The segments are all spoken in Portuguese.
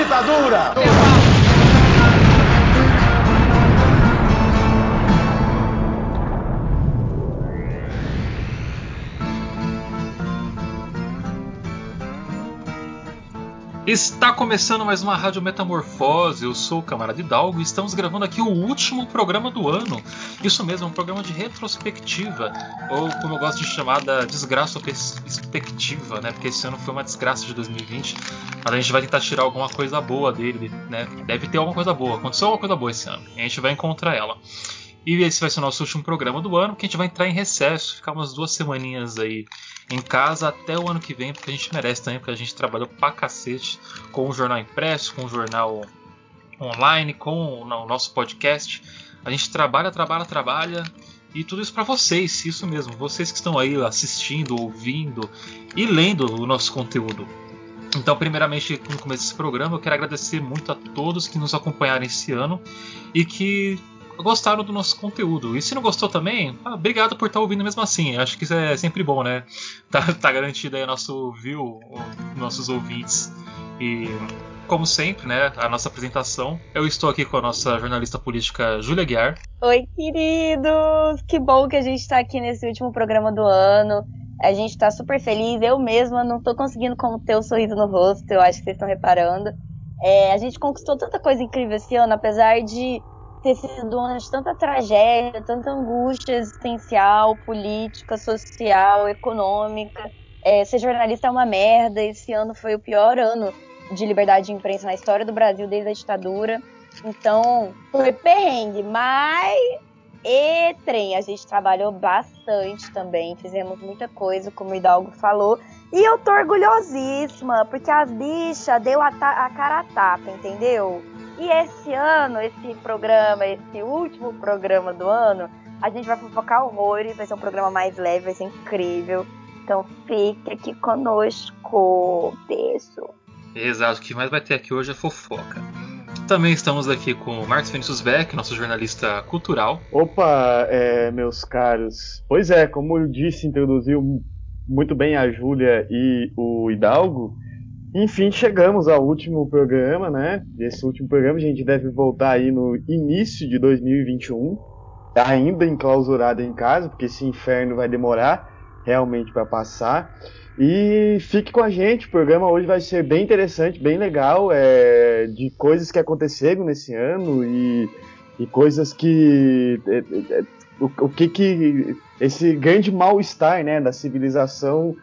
ditadura! Está começando mais uma Rádio Metamorfose. Eu sou o Camarada Hidalgo e estamos gravando aqui o último programa do ano. Isso mesmo, um programa de retrospectiva, ou como eu gosto de chamar, da desgraça perspectiva, né? Porque esse ano foi uma desgraça de 2020. Mas a gente vai tentar tirar alguma coisa boa dele, né? Deve ter alguma coisa boa. Aconteceu alguma coisa boa esse ano. E a gente vai encontrar ela. E esse vai ser o nosso último programa do ano, que a gente vai entrar em recesso, ficar umas duas semaninhas aí em casa até o ano que vem, porque a gente merece também, porque a gente trabalhou pra cacete com o jornal impresso, com o jornal online, com o nosso podcast. A gente trabalha, trabalha, trabalha. E tudo isso para vocês, isso mesmo, vocês que estão aí assistindo, ouvindo e lendo o nosso conteúdo. Então, primeiramente, no começo desse programa, eu quero agradecer muito a todos que nos acompanharam esse ano e que gostaram do nosso conteúdo. E se não gostou também, ah, obrigado por estar ouvindo mesmo assim. Acho que isso é sempre bom, né? Tá, tá garantido aí nosso view, nossos ouvintes. E como sempre, né, a nossa apresentação. Eu estou aqui com a nossa jornalista política Júlia Guiar. Oi, queridos! Que bom que a gente está aqui nesse último programa do ano. A gente está super feliz. Eu mesma não estou conseguindo conter o sorriso no rosto, eu acho que vocês estão reparando. É, a gente conquistou tanta coisa incrível esse ano, apesar de ter sido ano de tanta tragédia, tanta angústia existencial, política, social, econômica. É, ser jornalista é uma merda. Esse ano foi o pior ano de liberdade de imprensa na história do Brasil desde a ditadura. Então, foi perrengue, mas e trem, a gente trabalhou bastante também, fizemos muita coisa, como o Hidalgo falou. E eu tô orgulhosíssima, porque as bichas deu a, a cara a tapa, entendeu? E esse ano, esse programa, esse último programa do ano, a gente vai fofocar horrores, vai ser um programa mais leve, vai ser incrível. Então fique aqui conosco, beijo. Exato, o que mais vai ter aqui hoje é fofoca. Também estamos aqui com o Marcos Vinícius Beck, nosso jornalista cultural. Opa, é, meus caros. Pois é, como eu disse, introduziu muito bem a Júlia e o Hidalgo. Enfim, chegamos ao último programa, né? Esse último programa a gente deve voltar aí no início de 2021, ainda enclausurado em casa, porque esse inferno vai demorar realmente para passar. E fique com a gente, o programa hoje vai ser bem interessante, bem legal, é, de coisas que aconteceram nesse ano e, e coisas que. É, é, é o, o que que. esse grande mal-estar né, da civilização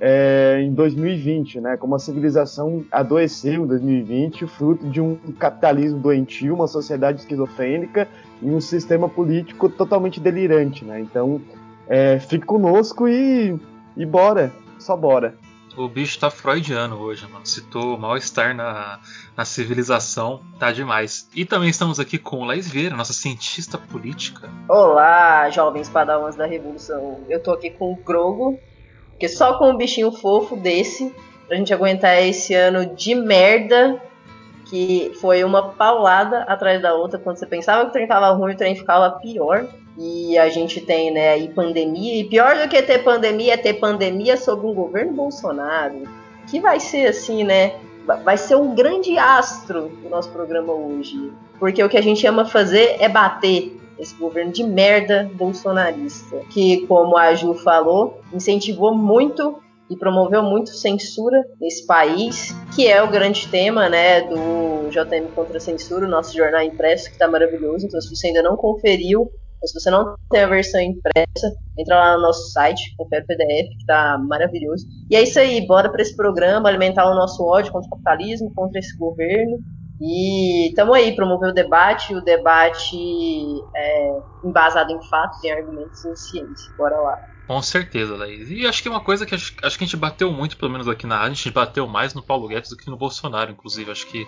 é, em 2020, né? Como a civilização adoeceu em 2020, fruto de um capitalismo doentio, uma sociedade esquizofrênica e um sistema político totalmente delirante, né? Então, é, fique conosco e, e bora, só bora. O bicho tá freudiano hoje, mano. Citou mal-estar na, na civilização, tá demais. E também estamos aqui com Laís Vieira, nossa cientista política. Olá, jovens padawans da Revolução. Eu tô aqui com o Grogo, porque só com um bichinho fofo desse, pra gente aguentar esse ano de merda, que foi uma paulada atrás da outra. Quando você pensava que o trem tava ruim, o trem ficava pior. E a gente tem, né, aí pandemia. E pior do que ter pandemia é ter pandemia sob um governo Bolsonaro. Que vai ser assim, né? Vai ser um grande astro do nosso programa hoje. Porque o que a gente ama fazer é bater esse governo de merda bolsonarista, que, como a Ju falou, incentivou muito e promoveu muito censura nesse país, que é o grande tema né, do JM contra a Censura, o nosso jornal impresso, que está maravilhoso. Então, se você ainda não conferiu, se você não tem a versão impressa, entra lá no nosso site, confere o PDF, que está maravilhoso. E é isso aí, bora para esse programa alimentar o nosso ódio contra o capitalismo, contra esse governo e estamos aí, promover o debate, o debate é, embasado em fatos, em argumentos e em ciência. Bora lá. Com certeza, Laís. E acho que é uma coisa que acho, acho, que a gente bateu muito, pelo menos aqui na rádio, a gente bateu mais no Paulo Guedes do que no Bolsonaro, inclusive. Acho que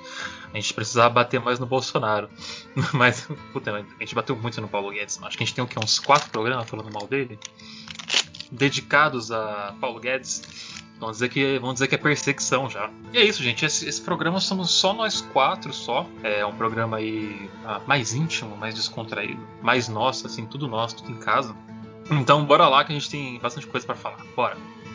a gente precisava bater mais no Bolsonaro. Mas, puta, a gente bateu muito no Paulo Guedes. Acho que a gente tem o quê? Uns quatro programas falando mal dele? Dedicados a Paulo Guedes. Vamos dizer que, vamos dizer que é perseguição já. E é isso, gente. Esse, esse programa somos só nós quatro, só. É um programa aí ah, mais íntimo, mais descontraído, mais nosso, assim, tudo nosso, tudo em casa. Então, bora lá que a gente tem bastante coisa para falar. Bora.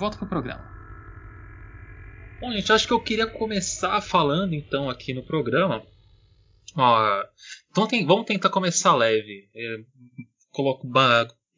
volta pro programa. Bom, gente, acho que eu queria começar falando então aqui no programa. Ó, então tem, vamos tentar começar leve. É, coloco,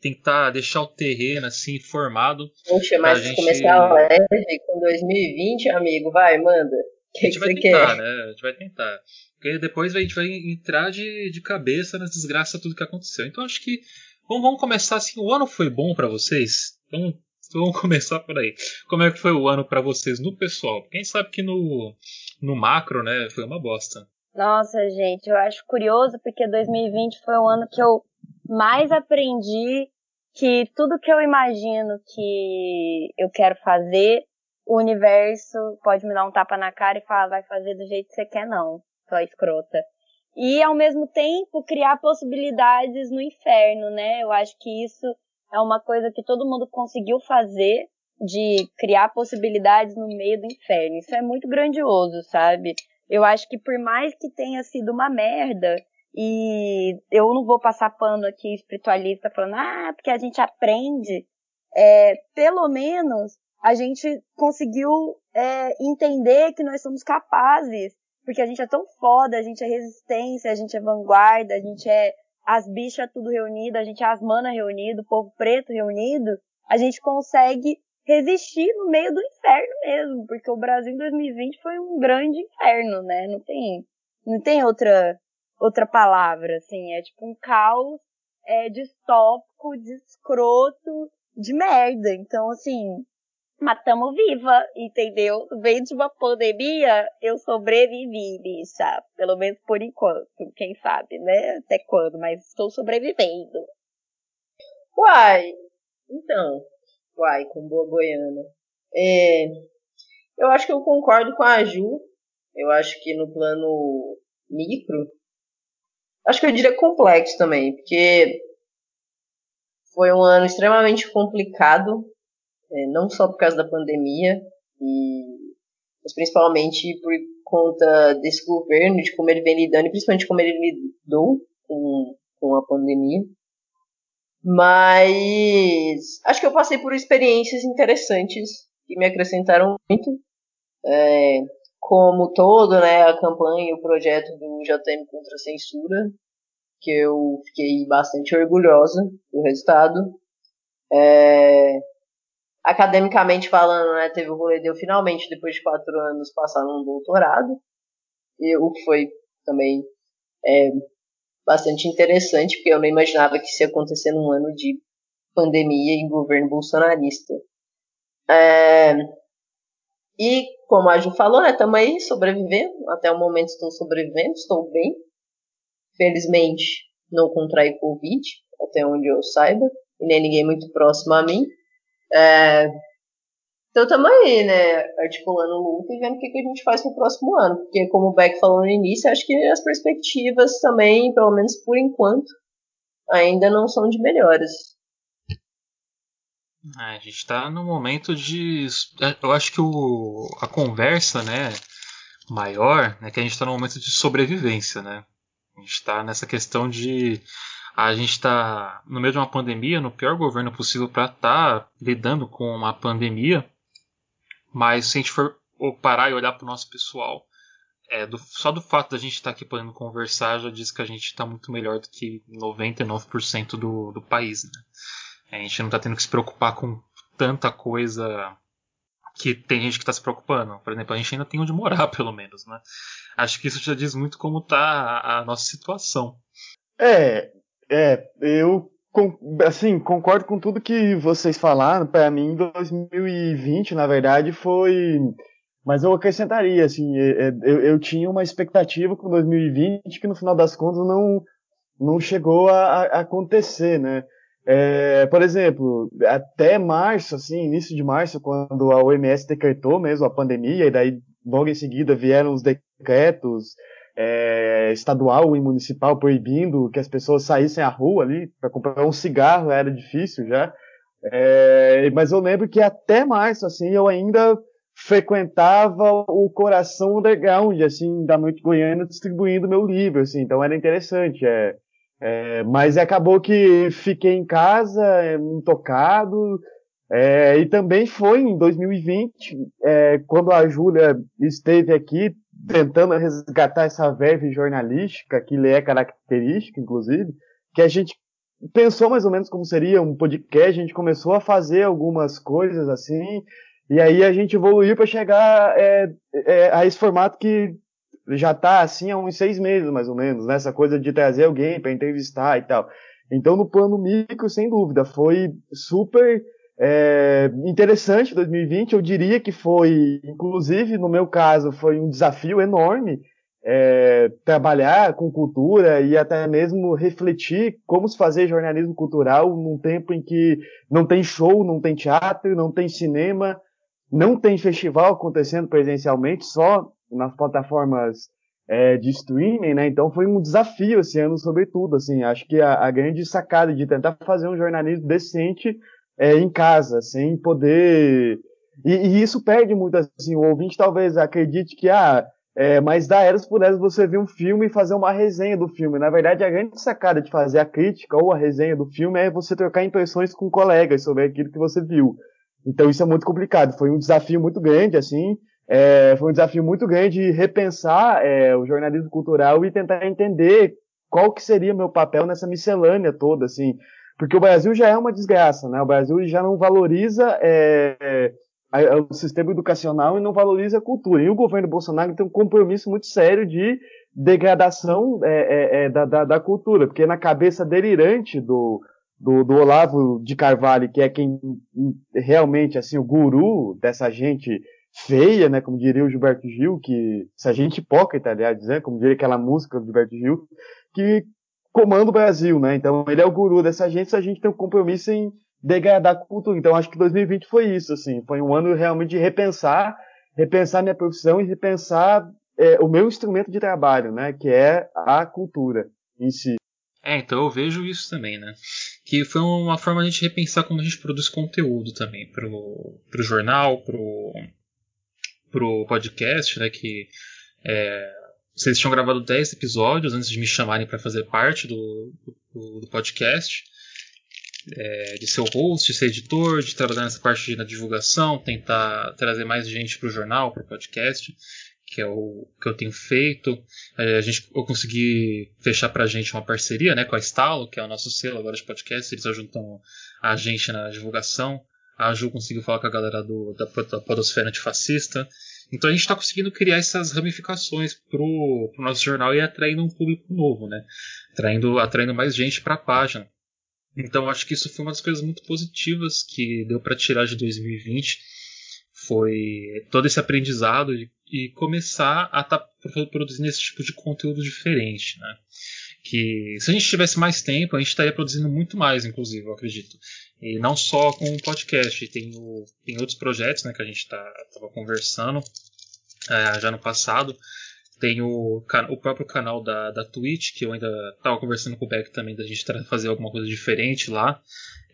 tentar deixar o terreno assim formado. Poxa, mas gente... começar leve com 2020, amigo, vai, manda. Que a gente que vai tentar, quer? né? A gente vai tentar. Porque depois a gente vai entrar de, de cabeça nas desgraças tudo que aconteceu. Então acho que vamos, vamos começar assim. O ano foi bom para vocês? Então vamos começar por aí. Como é que foi o ano para vocês no pessoal? Quem sabe que no, no macro, né, foi uma bosta. Nossa, gente, eu acho curioso porque 2020 foi o ano que eu mais aprendi que tudo que eu imagino que eu quero fazer, o universo pode me dar um tapa na cara e falar, vai fazer do jeito que você quer, não, sua escrota. E ao mesmo tempo criar possibilidades no inferno, né? Eu acho que isso é uma coisa que todo mundo conseguiu fazer de criar possibilidades no meio do inferno. Isso é muito grandioso, sabe? Eu acho que por mais que tenha sido uma merda, e eu não vou passar pano aqui espiritualista falando, ah, porque a gente aprende, é, pelo menos a gente conseguiu é, entender que nós somos capazes, porque a gente é tão foda, a gente é resistência, a gente é vanguarda, a gente é as bichas tudo reunido, a gente as manas reunido, o povo preto reunido, a gente consegue resistir no meio do inferno mesmo, porque o Brasil em 2020 foi um grande inferno, né? Não tem, não tem outra, outra palavra, assim, é tipo um caos é, distópico, de escroto, de merda. Então, assim, matamos viva, entendeu? Veio de uma pandemia, eu sobrevivi, bicha. Pelo menos por enquanto. Quem sabe, né? Até quando, mas estou sobrevivendo. Uai, então, uai, com boa goiana. É, eu acho que eu concordo com a Ju. Eu acho que no plano micro, acho que eu diria complexo também, porque foi um ano extremamente complicado é, não só por causa da pandemia, e, mas principalmente por conta desse governo, de como ele vem lidando, e principalmente como ele lidou com, com a pandemia. Mas acho que eu passei por experiências interessantes que me acrescentaram muito. É, como todo, né, a campanha e o projeto do JM contra a censura, que eu fiquei bastante orgulhosa do resultado. É, academicamente falando, né, teve o rolê de eu finalmente, depois de quatro anos, passar num doutorado, e o que foi também é, bastante interessante, porque eu não imaginava que isso ia acontecer num ano de pandemia e governo bolsonarista. É, e, como a Ju falou, né, estamos aí sobrevivendo, até o momento estou sobrevivendo, estou bem. Felizmente, não contraí Covid, até onde eu saiba, e nem ninguém muito próximo a mim. É, então estamos aí, né, articulando o e vendo o que, que a gente faz pro próximo ano. Porque, como o Beck falou no início, acho que as perspectivas também, pelo menos por enquanto, ainda não são de melhores. É, a gente está no momento de. Eu acho que o, a conversa né, maior é que a gente está no momento de sobrevivência. Né? A gente está nessa questão de a gente está no meio de uma pandemia, no pior governo possível para estar tá lidando com uma pandemia. Mas se a gente for parar e olhar para o nosso pessoal, é, do, só do fato da gente estar tá aqui podendo conversar já diz que a gente está muito melhor do que 99% do, do país. Né? A gente não está tendo que se preocupar com tanta coisa que tem gente que está se preocupando. Por exemplo, a gente ainda tem onde morar, pelo menos. Né? Acho que isso já diz muito como está a, a nossa situação. É, é, eu assim, concordo com tudo que vocês falaram. Para mim, 2020, na verdade, foi. Mas eu acrescentaria, assim, é, é, eu, eu tinha uma expectativa com 2020 que no final das contas não, não chegou a, a acontecer, né? É, por exemplo, até março, assim, início de março, quando a OMS decretou mesmo a pandemia, e daí logo em seguida vieram os decretos é, estadual e municipal proibindo que as pessoas saíssem à rua ali para comprar um cigarro, era difícil já. É, mas eu lembro que até março, assim, eu ainda frequentava o coração underground, assim, da Noite Goiana, distribuindo meu livro, assim, então era interessante. É, é, mas acabou que fiquei em casa, é, intocado, é, e também foi em 2020, é, quando a Júlia esteve aqui tentando resgatar essa verve jornalística, que lhe é característica, inclusive, que a gente pensou mais ou menos como seria um podcast, a gente começou a fazer algumas coisas assim, e aí a gente evoluiu para chegar é, é, a esse formato que já está assim há uns seis meses, mais ou menos, nessa né? coisa de trazer alguém para entrevistar e tal. Então, no plano micro, sem dúvida, foi super é, interessante 2020. Eu diria que foi, inclusive, no meu caso, foi um desafio enorme é, trabalhar com cultura e até mesmo refletir como se fazer jornalismo cultural num tempo em que não tem show, não tem teatro, não tem cinema, não tem festival acontecendo presencialmente, só nas plataformas é, de streaming, né? Então foi um desafio esse ano, sobretudo, assim. Acho que a, a grande sacada de tentar fazer um jornalismo decente é, em casa, sem poder. E, e, isso perde muito, assim. O ouvinte talvez acredite que, ah, é, mas dá eras por eras você ver um filme e fazer uma resenha do filme. Na verdade, a grande sacada de fazer a crítica ou a resenha do filme é você trocar impressões com colegas sobre aquilo que você viu. Então isso é muito complicado. Foi um desafio muito grande, assim. É, foi um desafio muito grande repensar é, o jornalismo cultural e tentar entender qual que seria meu papel nessa miscelânea toda, assim. Porque o Brasil já é uma desgraça, né? O Brasil já não valoriza é, o sistema educacional e não valoriza a cultura. E o governo Bolsonaro tem um compromisso muito sério de degradação é, é, é, da, da, da, cultura, porque na cabeça delirante do, do, do, Olavo de Carvalho, que é quem realmente, assim, o guru dessa gente feia, né, como diria o Gilberto Gil, que, essa gente hipócrita, aliás, né, como diria aquela música do Gilberto Gil, que comanda o Brasil, né, então ele é o guru dessa gente, a gente tem um compromisso em degradar a cultura. Então acho que 2020 foi isso, assim, foi um ano realmente de repensar, repensar minha profissão e repensar é, o meu instrumento de trabalho, né, que é a cultura em si. É, então eu vejo isso também, né? Que foi uma forma de a gente repensar como a gente produz conteúdo também pro, pro jornal, pro, pro podcast, né? Que é, vocês tinham gravado 10 episódios antes de me chamarem para fazer parte do, do, do podcast é, de ser o host, ser editor, de trabalhar nessa parte na divulgação, tentar trazer mais gente para o jornal, para o podcast, que é o que eu tenho feito. É, a gente, eu consegui fechar para a gente uma parceria né, com a Estalo, que é o nosso selo agora de podcast, eles ajudam a gente na divulgação. A Ju conseguiu falar com a galera do, da, da Podosfera Antifascista. Então a gente está conseguindo criar essas ramificações pro, pro nosso jornal e atraindo um público novo, né? Atraindo, atraindo mais gente para a página. Então acho que isso foi uma das coisas muito positivas que deu para tirar de 2020 foi todo esse aprendizado e, e começar a estar tá produzindo esse tipo de conteúdo diferente, né? Que se a gente tivesse mais tempo, a gente estaria produzindo muito mais, inclusive, eu acredito. E não só com o podcast, tem, o, tem outros projetos né, que a gente estava tá, conversando é, já no passado tem o, o próprio canal da, da Twitch, que eu ainda estava conversando com o Beck também, da gente fazer alguma coisa diferente lá.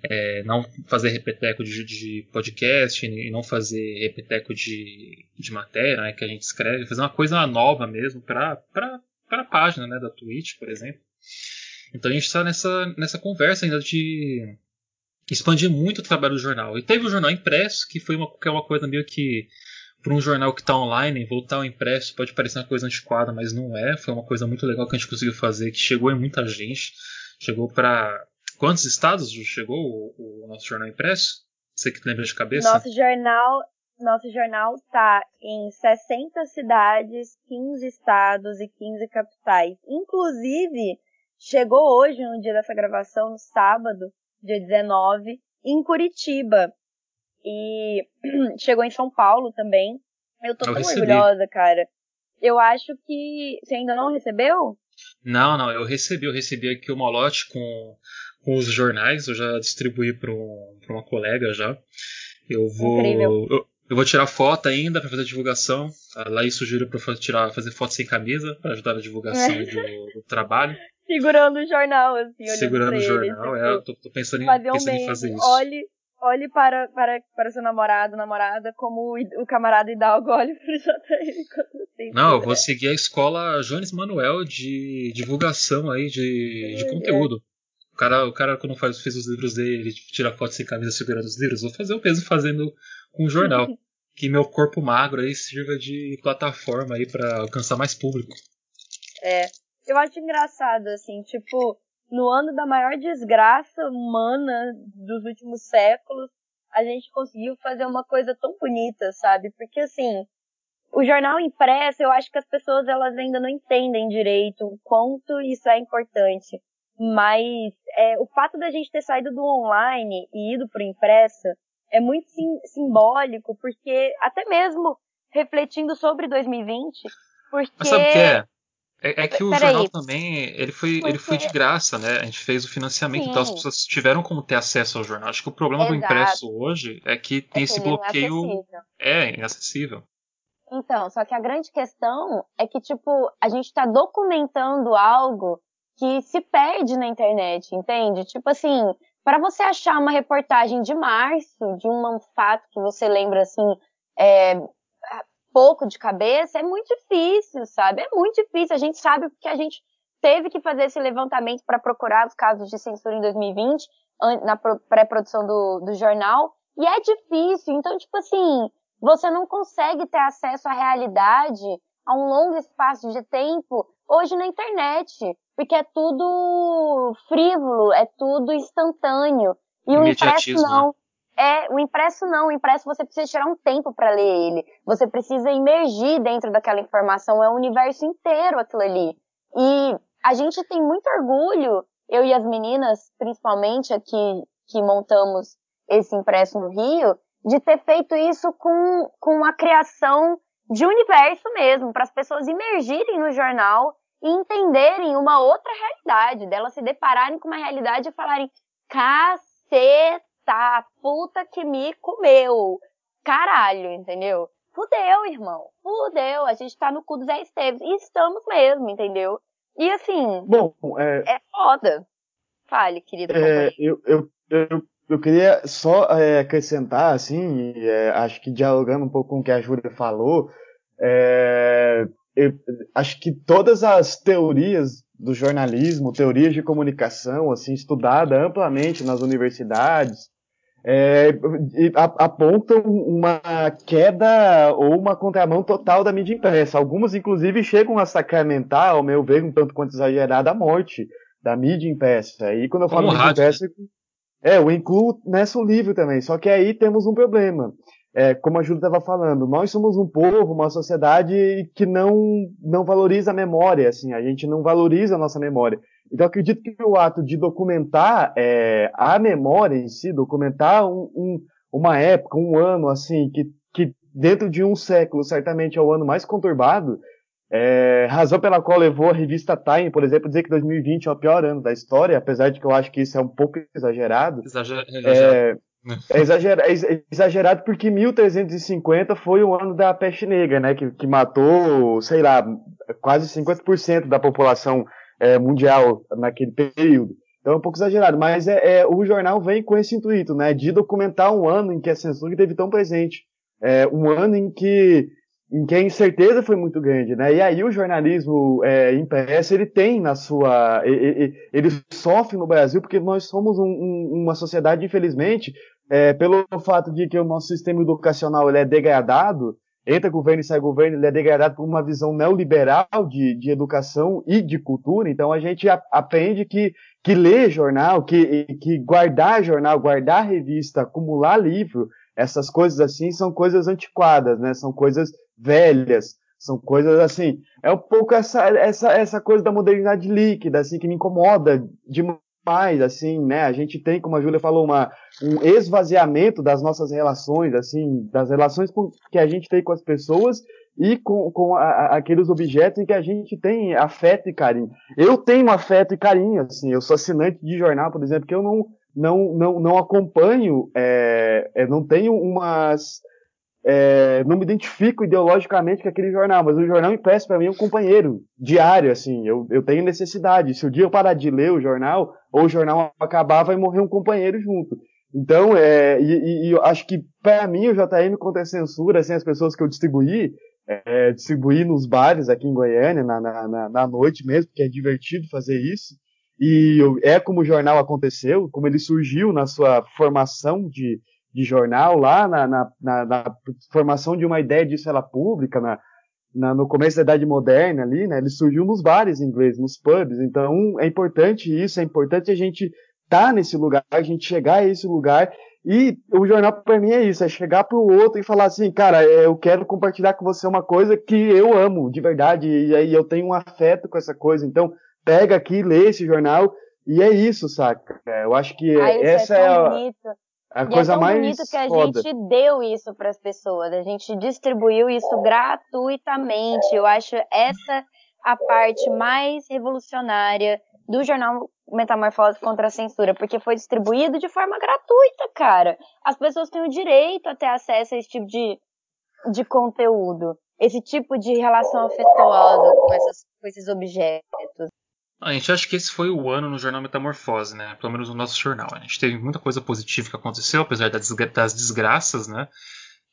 É, não fazer repeteco de, de, podcast e não fazer repeteco de, de matéria né, que a gente escreve, fazer uma coisa nova mesmo para a página né, da Twitch, por exemplo. Então a gente está nessa, nessa conversa ainda de expandir muito o trabalho do jornal. E teve o jornal impresso, que foi uma, que é uma coisa meio que para um jornal que está online, voltar ao impresso pode parecer uma coisa antiquada, mas não é. Foi uma coisa muito legal que a gente conseguiu fazer, que chegou em muita gente. Chegou para. Quantos estados chegou o, o, nosso jornal impresso? Você que lembra de cabeça? Nosso jornal, nosso jornal tá em 60 cidades, 15 estados e 15 capitais. Inclusive, chegou hoje, no dia dessa gravação, no sábado, dia 19, em Curitiba. E chegou em São Paulo também. Eu tô eu tão recebi. orgulhosa, cara. Eu acho que. Você ainda não recebeu? Não, não, eu recebi, eu recebi aqui o malote com, com os jornais, eu já distribuí para um, uma colega já. Eu vou. Eu, eu, vou tirar foto ainda para fazer a divulgação. A Laís sugeriu para tirar, fazer foto sem camisa para ajudar na divulgação é. do, do, trabalho. Segurando o jornal, assim, Segurando o jornal, ele, é, eu tô, tô pensando, em, pensando um em fazer isso. Olhe, olhe para, para, para seu namorado, namorada, como o, o camarada Hidalgo olha para o JR. Não, eu vou seguir a escola Jones Manuel de divulgação aí de, de conteúdo. O cara, o cara quando faz, fez os livros dele, ele tira foto sem camisa segurando os livros, vou fazer o peso fazendo com um jornal. que meu corpo magro aí sirva de plataforma aí para alcançar mais público. É, eu acho engraçado, assim, tipo, no ano da maior desgraça humana dos últimos séculos, a gente conseguiu fazer uma coisa tão bonita, sabe? Porque assim, o jornal impresso, eu acho que as pessoas elas ainda não entendem direito o quanto isso é importante. Mas é, o fato da gente ter saído do online e ido para o impresso é muito sim, simbólico, porque até mesmo refletindo sobre 2020, porque Mas sabe o que é? É, é que o jornal aí. também, ele foi, Porque... ele foi de graça, né? A gente fez o financiamento, Sim. então as pessoas tiveram como ter acesso ao jornal. Acho que o problema Exato. do impresso hoje é que tem é esse bloqueio. É, inacessível. Então, só que a grande questão é que, tipo, a gente tá documentando algo que se perde na internet, entende? Tipo assim, para você achar uma reportagem de março, de um fato que você lembra, assim, é, pouco de cabeça, é muito difícil, sabe? É muito difícil. A gente sabe porque a gente teve que fazer esse levantamento para procurar os casos de censura em 2020, na pré-produção do, do jornal, e é difícil. Então, tipo assim, você não consegue ter acesso à realidade a um longo espaço de tempo hoje na internet, porque é tudo frívolo, é tudo instantâneo. E o impresso não. É, o impresso não, o impresso você precisa tirar um tempo para ler ele. Você precisa imergir dentro daquela informação, é o universo inteiro aquilo ali. E a gente tem muito orgulho, eu e as meninas, principalmente aqui que montamos esse impresso no Rio, de ter feito isso com, com a criação de universo mesmo, para as pessoas imergirem no jornal e entenderem uma outra realidade, delas se depararem com uma realidade e falarem, caceta, tá, puta que me comeu. Caralho, entendeu? Fudeu, irmão. Fudeu. A gente tá no cu do Zé Esteves. E estamos mesmo, entendeu? E assim. Bom, é. É foda. Fale, querido. É, eu, eu, eu, eu queria só é, acrescentar, assim, é, acho que dialogando um pouco com o que a Júlia falou, é, eu, acho que todas as teorias do jornalismo, teorias de comunicação, assim, estudada amplamente nas universidades, é, apontam uma queda ou uma contramão total da mídia impressa. Algumas, inclusive, chegam a sacramentar, ao meu ver, um tanto quanto exagerada, a morte da mídia impressa. E quando eu falo mídia impressa, é, eu incluo nessa o livro também. Só que aí temos um problema. É, como a Júlia estava falando, nós somos um povo, uma sociedade que não, não valoriza a memória, assim, a gente não valoriza a nossa memória. Então acredito que o ato de documentar é, a memória em si, documentar um, um, uma época, um ano assim, que, que dentro de um século certamente é o ano mais conturbado, é, razão pela qual levou a revista Time, por exemplo, dizer que 2020 é o pior ano da história, apesar de que eu acho que isso é um pouco exagerado. Exager exagerado. É, é, exagerado, é exagerado porque 1350 foi o ano da peste negra, né, que, que matou, sei lá, quase 50% da população é, mundial naquele período. Então é um pouco exagerado, mas é, é, o jornal vem com esse intuito, né, de documentar um ano em que a censura esteve tão presente, é, um ano em que em que a incerteza foi muito grande, né? E aí o jornalismo é, impresso ele tem na sua, ele, ele, sofre no Brasil porque nós somos um, um, uma sociedade, infelizmente, é, pelo fato de que o nosso sistema educacional ele é degradado, entra governo e sai governo, ele é degradado por uma visão neoliberal de, de educação e de cultura. Então a gente a, aprende que, que ler jornal, que, que guardar jornal, guardar revista, acumular livro, essas coisas assim são coisas antiquadas, né? São coisas velhas, são coisas assim. É um pouco essa, essa, essa coisa da modernidade líquida, assim, que me incomoda demais, assim, né? A gente tem, como a Júlia falou, uma, um esvaziamento das nossas relações, assim, das relações que a gente tem com as pessoas e com, com a, aqueles objetos em que a gente tem afeto e carinho. Eu tenho afeto e carinho, assim, eu sou assinante de jornal, por exemplo, que eu não, não, não, não acompanho, é, é, não tenho umas. É, não me identifico ideologicamente com aquele jornal, mas o jornal impresso para mim é um companheiro diário, assim, eu, eu tenho necessidade. Se o dia eu parar de ler o jornal, ou o jornal acabar, vai morrer um companheiro junto. Então, é, e, e eu acho que para mim o JM contra a censura, assim, as pessoas que eu distribuí, é, distribuir nos bares aqui em Goiânia, na, na, na noite mesmo, porque é divertido fazer isso. E é como o jornal aconteceu, como ele surgiu na sua formação de, de jornal lá, na, na, na, na formação de uma ideia de esfera pública, na, na, no começo da Idade Moderna ali, né? Ele surgiu nos bares ingleses, nos pubs. Então é importante isso, é importante a gente estar tá nesse lugar, a gente chegar a esse lugar e o jornal para mim é isso, é chegar pro outro e falar assim, cara, é, eu quero compartilhar com você uma coisa que eu amo de verdade e aí eu tenho um afeto com essa coisa. Então, pega aqui, lê esse jornal e é isso, saca? É, eu acho que ah, essa é, é a, a coisa é tão mais bonito que a foda. gente deu isso para as pessoas, a gente distribuiu isso gratuitamente. Eu acho essa a parte mais revolucionária do jornal Metamorfose contra a Censura, porque foi distribuído de forma gratuita, cara. As pessoas têm o direito a ter acesso a esse tipo de, de conteúdo, esse tipo de relação afetuosa com, essas, com esses objetos. A gente acha que esse foi o ano no jornal Metamorfose, né? Pelo menos no nosso jornal. A gente teve muita coisa positiva que aconteceu, apesar das desgraças, né?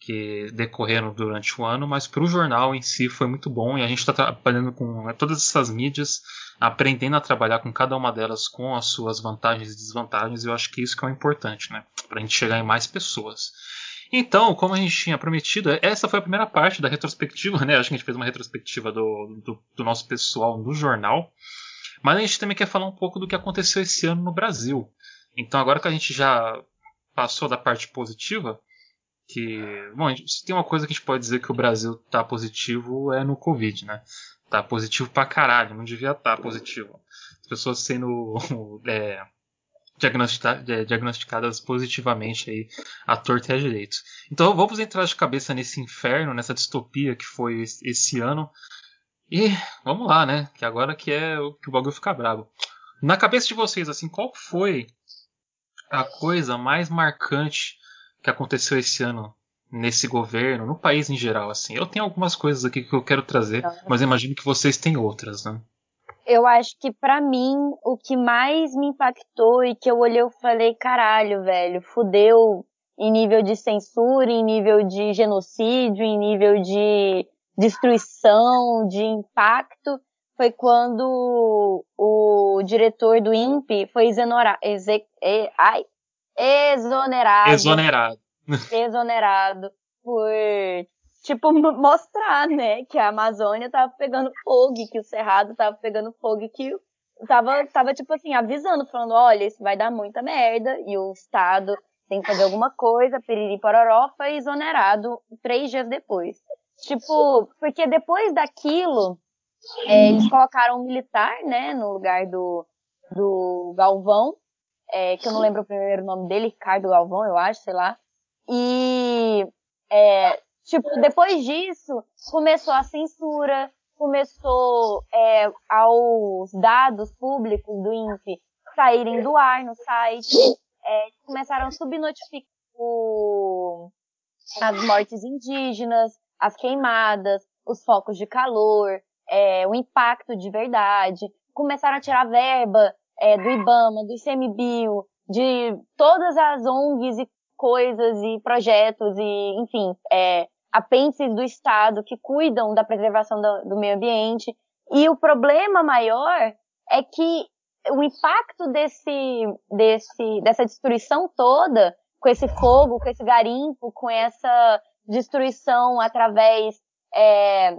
que decorreram durante o ano, mas para o jornal em si foi muito bom e a gente está trabalhando com né, todas essas mídias, aprendendo a trabalhar com cada uma delas com as suas vantagens e desvantagens. E eu acho que isso que é o importante, né? Para a gente chegar em mais pessoas. Então, como a gente tinha prometido, essa foi a primeira parte da retrospectiva, né? Acho que a gente fez uma retrospectiva do, do, do nosso pessoal no jornal. Mas a gente também quer falar um pouco do que aconteceu esse ano no Brasil. Então, agora que a gente já passou da parte positiva, que. Bom, se tem uma coisa que a gente pode dizer que o Brasil tá positivo é no Covid, né? Tá positivo pra caralho, não devia estar tá positivo. As pessoas sendo é, é, diagnosticadas positivamente aí a torta e a direito. Então vamos entrar de cabeça nesse inferno, nessa distopia que foi esse ano. E vamos lá, né? Que agora que é que o bagulho fica bravo. Na cabeça de vocês, assim, qual foi a coisa mais marcante que aconteceu esse ano nesse governo, no país em geral, assim. Eu tenho algumas coisas aqui que eu quero trazer, mas imagino que vocês têm outras, né? Eu acho que para mim o que mais me impactou e que eu olhei e falei, caralho, velho, fudeu em nível de censura, em nível de genocídio, em nível de destruição, de impacto, foi quando o diretor do INPE foi exonerado, ai, exonerado. Exonerado. exonerado por, tipo, mostrar, né, que a Amazônia tava pegando fogo, que o Cerrado tava pegando fogo, que tava, tava, tipo assim, avisando, falando, olha, isso vai dar muita merda, e o Estado tem que fazer alguma coisa, Piriri Pororó foi exonerado três dias depois. Tipo, porque depois daquilo, é, eles colocaram um militar, né, no lugar do, do Galvão, é, que eu não lembro o primeiro nome dele, Ricardo Galvão, eu acho, sei lá. E, é, tipo, depois disso, começou a censura, começou é, aos dados públicos do INPE saírem do ar no site, é, começaram a subnotificar o, as mortes indígenas, as queimadas, os focos de calor, é, o impacto de verdade, começaram a tirar verba é, do IBAMA, do ICMBio, de todas as ONGs e coisas e projetos e, enfim, é, apêndices do Estado que cuidam da preservação do, do meio ambiente. E o problema maior é que o impacto desse, desse, dessa destruição toda, com esse fogo, com esse garimpo, com essa destruição através é,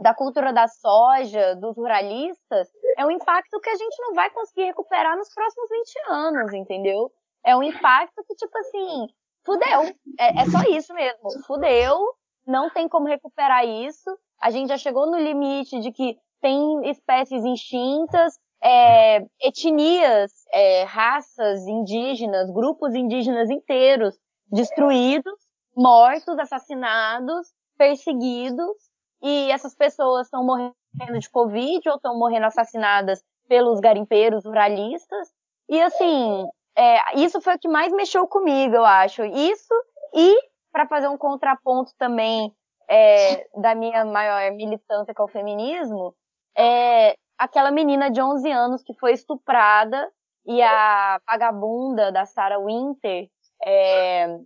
da cultura da soja, dos ruralistas, é um impacto que a gente não vai conseguir recuperar nos próximos 20 anos, entendeu? É um impacto que, tipo assim, fudeu. É, é só isso mesmo. Fudeu, não tem como recuperar isso. A gente já chegou no limite de que tem espécies extintas, é, etnias, é, raças indígenas, grupos indígenas inteiros destruídos, mortos, assassinados, perseguidos e essas pessoas estão morrendo de Covid ou estão morrendo assassinadas pelos garimpeiros ruralistas. E assim, é, isso foi o que mais mexeu comigo, eu acho. Isso e para fazer um contraponto também é, da minha maior militância com o feminismo, é aquela menina de 11 anos que foi estuprada e a vagabunda da Sarah Winter, é,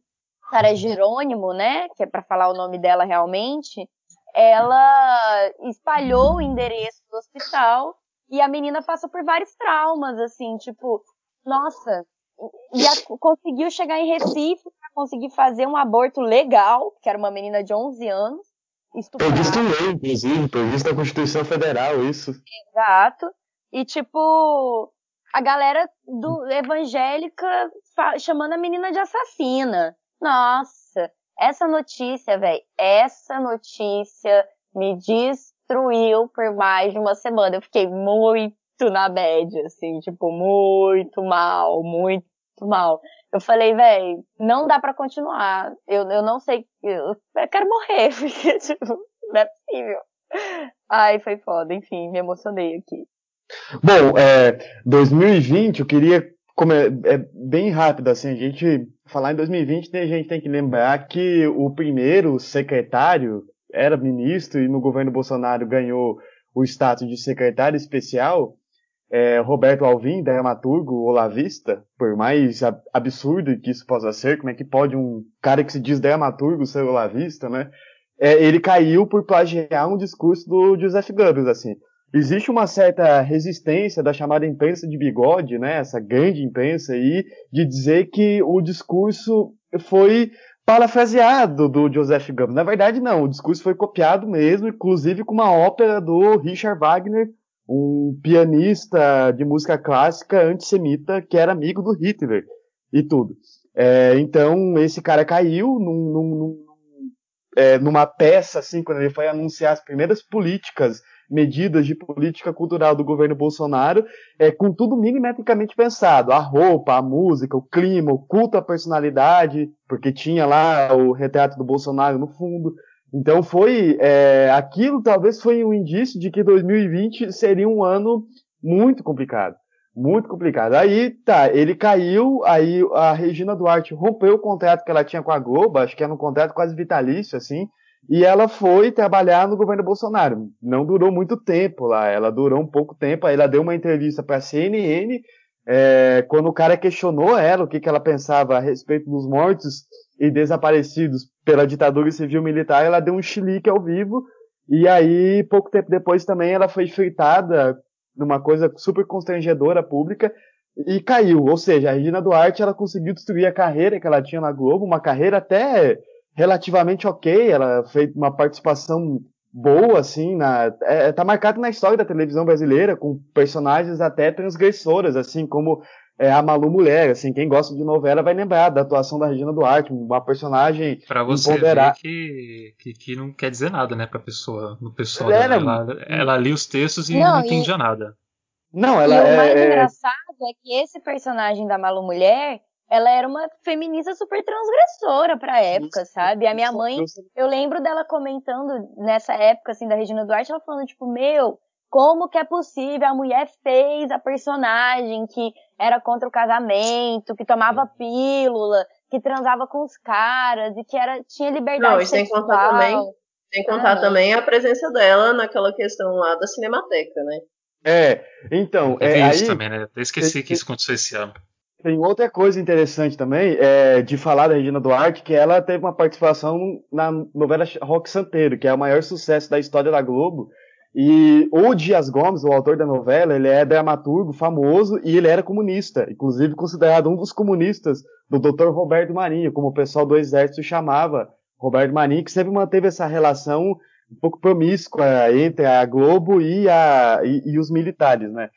Sarah Jerônimo, né, que é para falar o nome dela realmente, ela espalhou o endereço do hospital e a menina passou por vários traumas, assim, tipo, nossa, e a, conseguiu chegar em Recife para conseguir fazer um aborto legal, que era uma menina de 11 anos, estuprada. Previsto em lei, inclusive, previsto na Constituição Federal, isso. Exato. E, tipo, a galera do evangélica chamando a menina de assassina. Nossa, essa notícia, velho, essa notícia me destruiu por mais de uma semana. Eu fiquei muito na bad, assim, tipo, muito mal, muito mal. Eu falei, velho, não dá para continuar. Eu, eu não sei, eu, eu quero morrer, porque, tipo, não é possível. Ai, foi foda, enfim, me emocionei aqui. Bom, é, 2020, eu queria é, bem rápido, assim, a gente falar em 2020, a gente tem que lembrar que o primeiro secretário era ministro e no governo Bolsonaro ganhou o status de secretário especial, é, Roberto Alvim, dramaturgo olavista, por mais absurdo que isso possa ser, como é que pode um cara que se diz dramaturgo ser olavista, né? É, ele caiu por plagiar um discurso do Joseph Goebbels, assim existe uma certa resistência da chamada imprensa de bigode, né, essa grande imprensa aí, de dizer que o discurso foi parafraseado do Joseph Goebbels. Na verdade, não, o discurso foi copiado mesmo, inclusive com uma ópera do Richard Wagner, um pianista de música clássica antissemita que era amigo do Hitler e tudo. É, então, esse cara caiu num, num, num, é, numa peça, assim, quando ele foi anunciar as primeiras políticas medidas de política cultural do governo Bolsonaro, é, com tudo milimetricamente pensado. A roupa, a música, o clima, o culto à personalidade, porque tinha lá o retrato do Bolsonaro no fundo. Então foi é, aquilo talvez foi um indício de que 2020 seria um ano muito complicado. Muito complicado. Aí, tá, ele caiu, aí a Regina Duarte rompeu o contrato que ela tinha com a Globo, acho que era um contrato quase vitalício, assim, e ela foi trabalhar no governo Bolsonaro. Não durou muito tempo lá, ela durou um pouco tempo. Aí ela deu uma entrevista para a CNN, é, quando o cara questionou ela o que, que ela pensava a respeito dos mortos e desaparecidos pela ditadura civil-militar, ela deu um chilique ao vivo. E aí, pouco tempo depois também, ela foi fritada numa coisa super constrangedora pública e caiu. Ou seja, a Regina Duarte ela conseguiu destruir a carreira que ela tinha na Globo, uma carreira até relativamente ok, ela fez uma participação boa, assim, na, é, tá marcado na história da televisão brasileira, com personagens até transgressoras, assim, como é, a Malu Mulher, assim, quem gosta de novela vai lembrar da atuação da Regina Duarte, uma personagem Pra você empoderada. ver que, que, que, não quer dizer nada, né, pra pessoa, no pessoal ela, ela, ela lia os textos e não, não entendia e... nada. Não, ela e é, o mais é... engraçado é que esse personagem da Malu Mulher, ela era uma feminista super transgressora pra época, sabe? A minha mãe, eu lembro dela comentando nessa época, assim, da Regina Duarte, ela falando, tipo, meu, como que é possível? A mulher fez a personagem que era contra o casamento, que tomava pílula, que transava com os caras e que era, tinha liberdade Não, e sem contar também, sem contar ah, também a presença dela naquela questão lá da Cinemateca, né? É, então. É, é isso aí, também, né? Eu esqueci que isso aconteceu esse ano. Tem outra coisa interessante também é, de falar da Regina Duarte, que ela teve uma participação na novela Rock Santeiro, que é o maior sucesso da história da Globo. E o Dias Gomes, o autor da novela, ele é dramaturgo famoso e ele era comunista, inclusive considerado um dos comunistas do Dr. Roberto Marinho, como o pessoal do Exército chamava Roberto Marinho, que sempre manteve essa relação um pouco promíscua entre a Globo e, a, e, e os militares, né?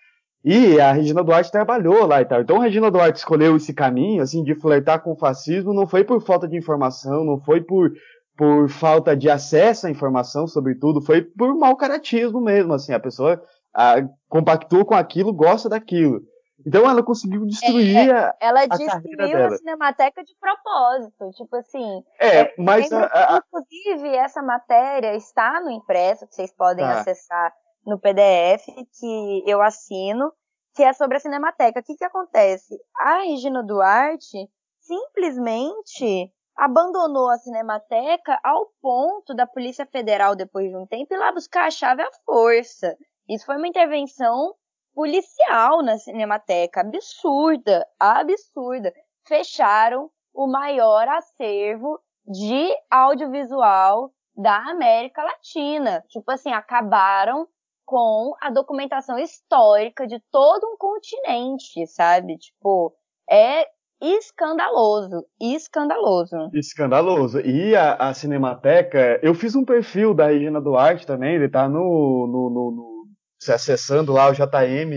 E a Regina Duarte trabalhou lá e tal. Então a Regina Duarte escolheu esse caminho, assim, de flertar com o fascismo, não foi por falta de informação, não foi por, por falta de acesso à informação, sobretudo, foi por mau caratismo mesmo, assim, a pessoa a, compactou com aquilo, gosta daquilo. Então ela conseguiu destruir é, a, ela a destruiu a Cinemateca de propósito, tipo assim. É, é mas a, a, inclusive essa matéria está no impresso que vocês podem tá. acessar no PDF que eu assino, que é sobre a Cinemateca. O que que acontece? A Regina Duarte simplesmente abandonou a Cinemateca ao ponto da Polícia Federal, depois de um tempo, ir lá buscar a chave à força. Isso foi uma intervenção policial na Cinemateca, absurda, absurda. Fecharam o maior acervo de audiovisual da América Latina. Tipo assim, acabaram com a documentação histórica de todo um continente, sabe? Tipo, é escandaloso, escandaloso. Escandaloso. E a, a, Cinemateca, eu fiz um perfil da Regina Duarte também, ele tá no, no, no, no você acessando lá o JM,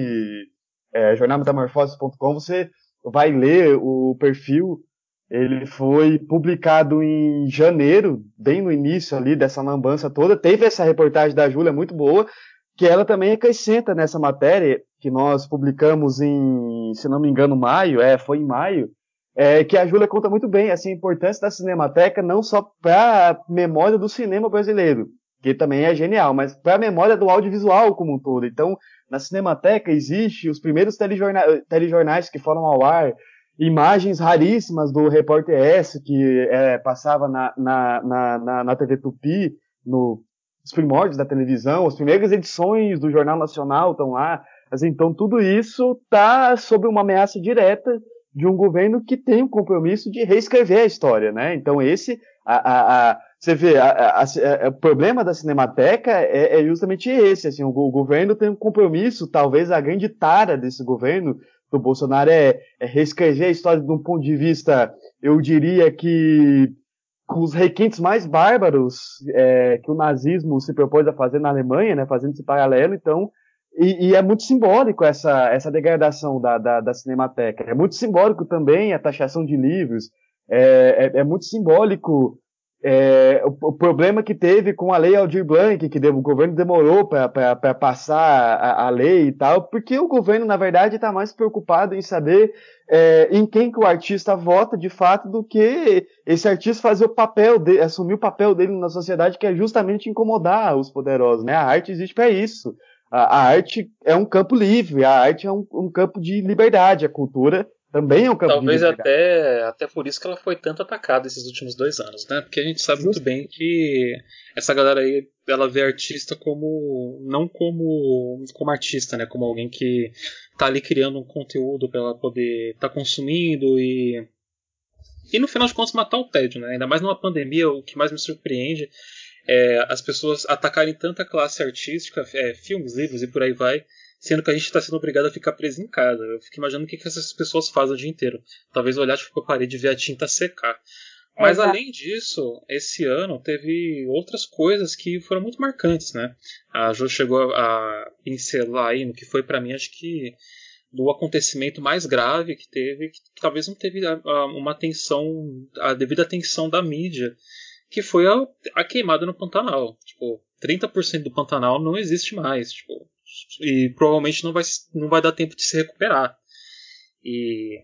é, jornalmetamorfose.com, você vai ler o perfil. Ele foi publicado em janeiro, bem no início ali dessa lambança toda. Teve essa reportagem da Júlia muito boa, que ela também acrescenta nessa matéria que nós publicamos em, se não me engano, maio, é, foi em maio, é, que a Júlia conta muito bem assim, a importância da Cinemateca não só para a memória do cinema brasileiro, que também é genial, mas para a memória do audiovisual como um todo. Então, na Cinemateca existe os primeiros telejornais, telejornais que foram ao ar, imagens raríssimas do Repórter S, que é, passava na, na, na, na, TV Tupi, no, os primórdios da televisão, as primeiras edições do Jornal Nacional estão lá. Assim, então, tudo isso está sob uma ameaça direta de um governo que tem o compromisso de reescrever a história, né? Então, esse, a, a, a você vê, o problema da Cinemateca é, é, justamente esse, assim, o, o, governo tem um compromisso, talvez a grande tara desse governo do Bolsonaro é, é reescrever a história de um ponto de vista, eu diria que com os requintes mais bárbaros é, que o nazismo se propôs a fazer na Alemanha, né, fazendo esse paralelo, então, e, e é muito simbólico essa, essa degradação da, da, da, Cinemateca. É muito simbólico também a taxação de livros, é, é, é muito simbólico é, o, o, problema que teve com a lei Aldir Blanc, que o governo demorou para passar a, a, lei e tal, porque o governo, na verdade, está mais preocupado em saber é, em quem que o artista vota de fato do que esse artista fazer o papel dele, assumir o papel dele na sociedade, que é justamente incomodar os poderosos. Né? A arte existe para isso. A, a, arte é um campo livre, a arte é um, um campo de liberdade, a cultura também é um campo Talvez até, até por isso que ela foi tanto atacada esses últimos dois anos, né? Porque a gente sabe Justo. muito bem que essa galera aí, ela vê artista como. não como, como artista, né? Como alguém que tá ali criando um conteúdo para ela poder estar tá consumindo e. E no final de contas matar o tédio, né? Ainda mais numa pandemia, o que mais me surpreende é as pessoas atacarem tanta classe artística, é, filmes, livros e por aí vai, sendo que a gente está sendo obrigado a ficar preso em casa. Eu fico imaginando o que, que essas pessoas fazem o dia inteiro. Talvez olhar tipo, a parede e ver a tinta secar. Mas Exato. além disso, esse ano teve outras coisas que foram muito marcantes, né? A Jo chegou a pincelar aí no que foi para mim, acho que do acontecimento mais grave que teve, que talvez não teve uma atenção, a devida atenção da mídia, que foi a, a queimada no Pantanal. Tipo, 30% do Pantanal não existe mais. Tipo, e provavelmente não vai, não vai dar tempo de se recuperar. E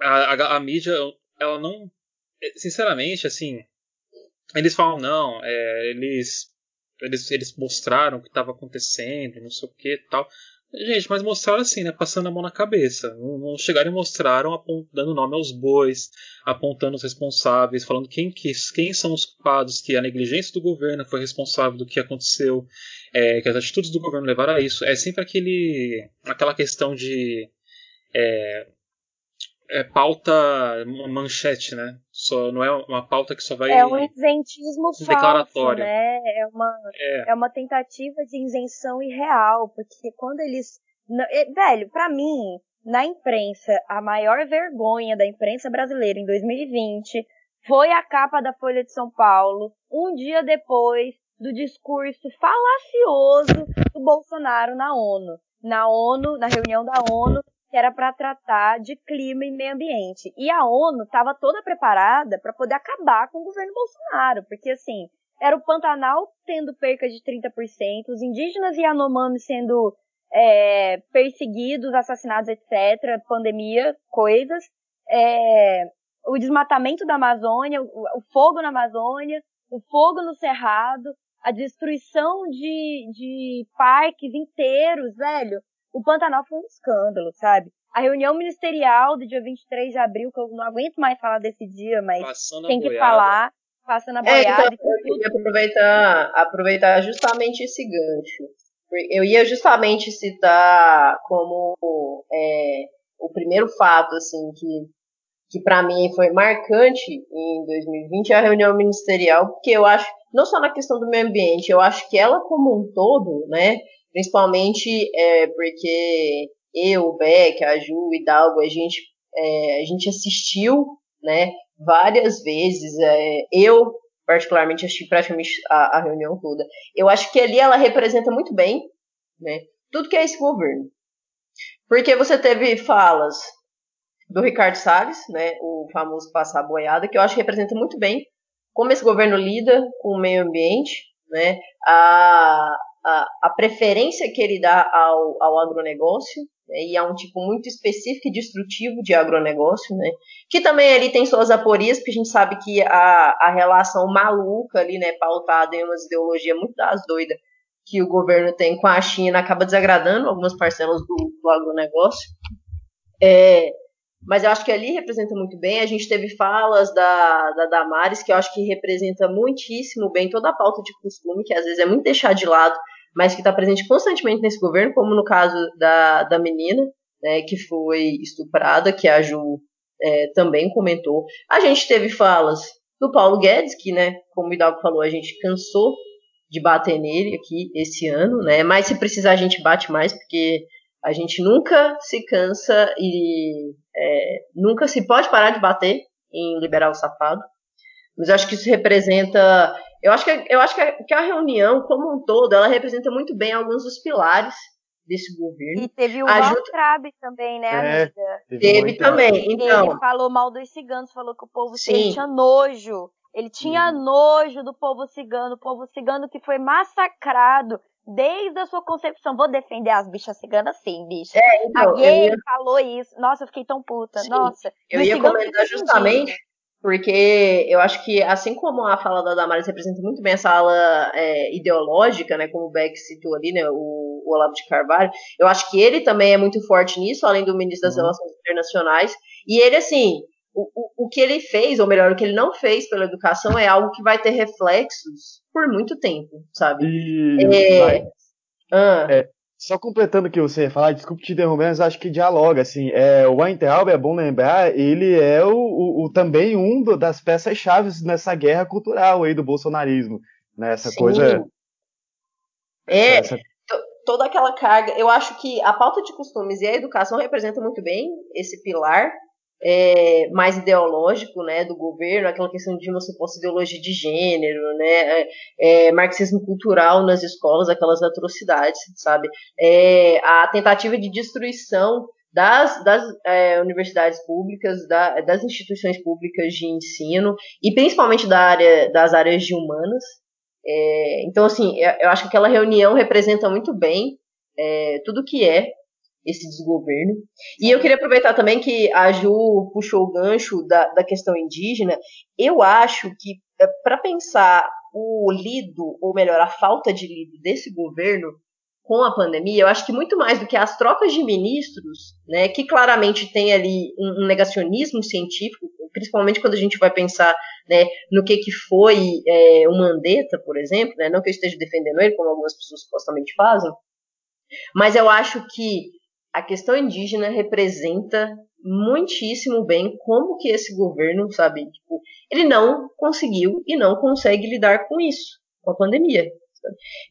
a, a, a mídia, ela não. Sinceramente, assim. Eles falam, não, é, eles, eles, eles mostraram o que estava acontecendo, não sei o que tal. Gente, mas mostraram assim, né? Passando a mão na cabeça. Não, chegaram e mostraram dando nome aos bois, apontando os responsáveis, falando quem, que, quem são os culpados, que a negligência do governo foi responsável do que aconteceu, é, que as atitudes do governo levaram a isso. É sempre aquele, aquela questão de é, é pauta manchete, né? Só, não é uma pauta que só vai. É um isentismo falso, né? É uma, é. é uma tentativa de isenção irreal, porque quando eles. É, velho, para mim, na imprensa, a maior vergonha da imprensa brasileira em 2020 foi a capa da Folha de São Paulo, um dia depois do discurso falacioso do Bolsonaro na ONU. Na ONU, na reunião da ONU, que era para tratar de clima e meio ambiente. E a ONU estava toda preparada para poder acabar com o governo Bolsonaro, porque assim, era o Pantanal tendo perca de 30%, os indígenas e Yanomami sendo é, perseguidos, assassinados, etc., pandemia, coisas, é, o desmatamento da Amazônia, o, o, fogo na Amazônia, o fogo no Cerrado, a destruição de, de parques inteiros, velho. O Pantanal foi um escândalo, sabe? A reunião ministerial do dia 23 de abril, que eu não aguento mais falar desse dia, mas passando tem que falar, passando a boiada. É, então, eu queria aproveitar, aproveitar justamente esse gancho. Eu ia justamente citar como é, o primeiro fato, assim, que, que para mim foi marcante em 2020 é a reunião ministerial, porque eu acho, não só na questão do meio ambiente, eu acho que ela como um todo, né, principalmente é, porque eu, o Beck, a Ju, o Hidalgo, a gente, é, a gente assistiu, né, várias vezes, é, eu particularmente assisti praticamente a, a, reunião toda. Eu acho que ali ela representa muito bem, né, tudo que é esse governo. Porque você teve falas do Ricardo Salles, né, o famoso passar boiada, que eu acho que representa muito bem como esse governo lida com o meio ambiente, né, a, a, a preferência que ele dá ao, ao agronegócio, né, e é um tipo muito específico e destrutivo de agronegócio, né, que também ali tem suas aporias, porque a gente sabe que a, a relação maluca ali, né, pautada em umas ideologias muito das doidas que o governo tem com a China acaba desagradando algumas parcelas do, do agronegócio. É, mas eu acho que ali representa muito bem. A gente teve falas da, da Damares, que eu acho que representa muitíssimo bem toda a pauta de costume, que às vezes é muito deixada de lado, mas que está presente constantemente nesse governo, como no caso da, da menina, né, que foi estuprada, que a Ju é, também comentou. A gente teve falas do Paulo Guedes, que, né, como o Hidalgo falou, a gente cansou de bater nele aqui esse ano, né? Mas se precisar a gente bate mais, porque a gente nunca se cansa e é, nunca se pode parar de bater em liberar o safado. Mas eu acho que isso representa, eu acho que eu acho que a, que a reunião como um todo, ela representa muito bem alguns dos pilares desse governo. E teve o Valtrabe também, né, é, amiga? Teve, teve também. Então, ele falou mal dos ciganos, falou que o povo tinha nojo. Ele tinha uhum. nojo do povo cigano, o povo cigano que foi massacrado desde a sua concepção. Vou defender as bichas ciganas sim, bicha. É, então, a gay ia... falou isso. Nossa, eu fiquei tão puta. Sim, Nossa. Eu ia comentar justamente porque eu acho que, assim como a fala da Damares representa muito bem essa ala é, ideológica, né, como o Beck citou ali, né, o, o Olavo de Carvalho, eu acho que ele também é muito forte nisso, além do ministro das uhum. Relações Internacionais. E ele, assim, o, o, que ele fez, ou melhor, o que ele não fez pela educação é algo que vai ter reflexos por muito tempo, sabe? E, é, ah. é, só completando o que você ia falar, desculpe te interromper, mas acho que dialoga, assim, é, o Weintraub, é bom lembrar, ele é o, o, o também um do, das peças-chave nessa guerra cultural aí do bolsonarismo, né, essa Sim. coisa... É, essa... toda aquela carga, eu acho que a pauta de costumes e a educação representam muito bem esse pilar, é, mais ideológico né, do governo, aquela questão de uma suposta ideologia de gênero, né, é, é, marxismo cultural nas escolas, aquelas atrocidades, sabe? É, a tentativa de destruição das, das é, universidades públicas, da, das instituições públicas de ensino e principalmente da área, das áreas de humanas. É, então, assim, eu acho que aquela reunião representa muito bem tudo que é esse desgoverno. E eu queria aproveitar também que a Ju puxou o gancho da, da questão indígena. Eu acho que, é, para pensar o lido, ou melhor, a falta de lido desse governo com a pandemia, eu acho que muito mais do que as trocas de ministros, né, que claramente tem ali um, negacionismo científico, principalmente quando a gente vai pensar né, no que, que foi é, o Mandetta, por exemplo, né, não que eu esteja defendendo ele, como algumas pessoas supostamente fazem, mas eu acho que a questão indígena representa muitíssimo bem como que esse governo, sabe, tipo, ele não conseguiu e não consegue lidar com isso, com a pandemia.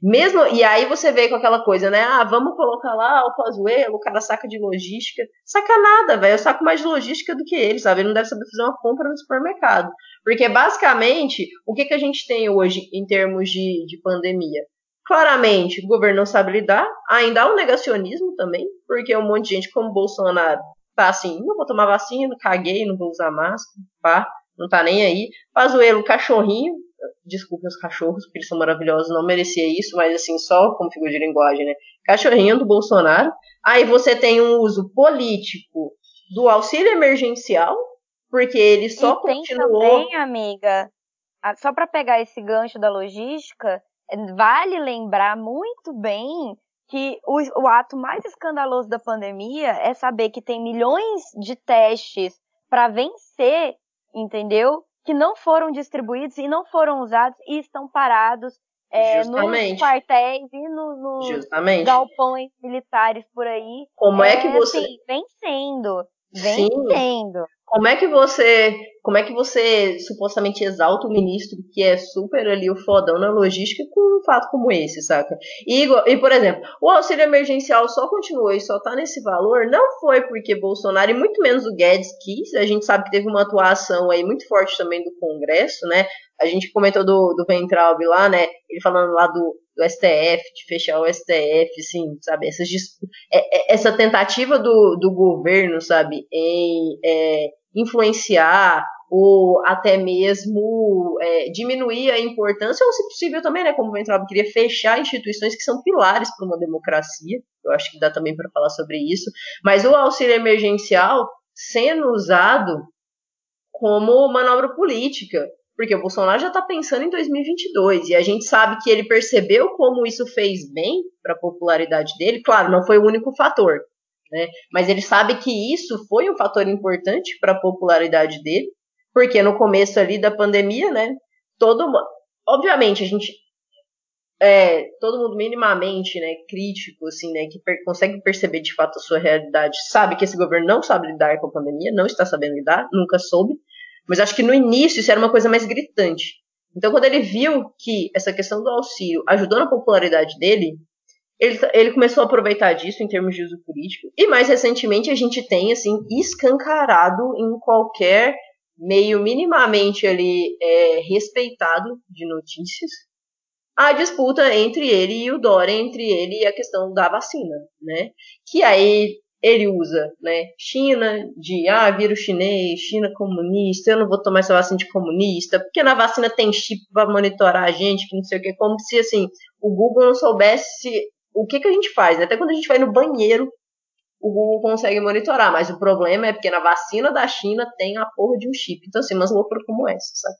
Mesmo, e aí você vê com aquela coisa, né? Ah, vamos colocar lá o Pazuello, o cara saca de logística. Saca nada, velho. Eu saco mais de logística do que ele, sabe? Ele não deve saber fazer uma compra no supermercado. Porque, basicamente, o que, que a gente tem hoje em termos de, de pandemia? Claramente, o governo não sabe lidar. Ainda há um negacionismo também, porque um monte de gente como Bolsonaro tá assim, não vou tomar vacina, caguei, não vou usar máscara, pá, não tá nem aí. Pazuello, cachorrinho, desculpa os cachorros, porque eles são maravilhosos, não merecia isso, mas assim, só como figura de linguagem, né? Cachorrinho do Bolsonaro. Aí você tem um uso político do auxílio emergencial, porque ele só e continuou. Tem também, amiga, só para pegar esse gancho da logística, vale lembrar muito bem que o, o, ato mais escandaloso da pandemia é saber que tem milhões de testes para vencer, entendeu? Que não foram distribuídos e não foram usados e estão parados é, nos quartéis e no, nos galpões militares por aí. Como é, é que você. Assim, vencendo. Vencendo. Sim. Como é que você, como é que você supostamente exalta o ministro que é super ali o fodão na logística com um fato como esse, saca? E, e por exemplo, o auxílio emergencial só continuou e só tá nesse valor, não foi porque Bolsonaro e muito menos o Guedes quis, a gente sabe que teve uma atuação aí muito forte também do Congresso, né? A gente comentou do, do Ventralb lá, né? Ele falando lá do, do STF, de fechar o STF, assim, sabe? Essas, é, é, essa tentativa do, do governo, sabe, em é, influenciar ou até mesmo é, diminuir a importância, ou se possível também, né, como o Ventralb queria fechar instituições que são pilares para uma democracia, eu acho que dá também para falar sobre isso, mas o auxílio emergencial sendo usado como manobra política, porque o Bolsonaro já está pensando em 2022 e a gente sabe que ele percebeu como isso fez bem para a popularidade dele. Claro, não foi o único fator, né? Mas ele sabe que isso foi um fator importante para a popularidade dele, porque no começo ali da pandemia, né? Todo, obviamente a gente é, todo mundo minimamente, né, crítico, assim, né, que per consegue perceber de fato a sua realidade, sabe que esse governo não sabe lidar com a pandemia, não está sabendo lidar, nunca soube. Mas acho que no início isso era uma coisa mais gritante. Então, quando ele viu que essa questão do auxílio ajudou na popularidade dele, ele, ele começou a aproveitar disso em termos de uso político. E mais recentemente a gente tem, assim, escancarado em qualquer meio minimamente ali é, respeitado de notícias a disputa entre ele e o Dória, entre ele e a questão da vacina, né? Que aí ele usa, né, China, de, ah, vírus chinês, China comunista, eu não vou tomar essa vacina de comunista, porque na vacina tem chip para monitorar a gente, que não sei o que, como se, assim, o Google não soubesse o que, que a gente faz, né? Até quando a gente vai no banheiro, o Google consegue monitorar, mas o problema é porque na vacina da China tem a porra de um chip. Então, assim, umas loucuras como essa, sabe?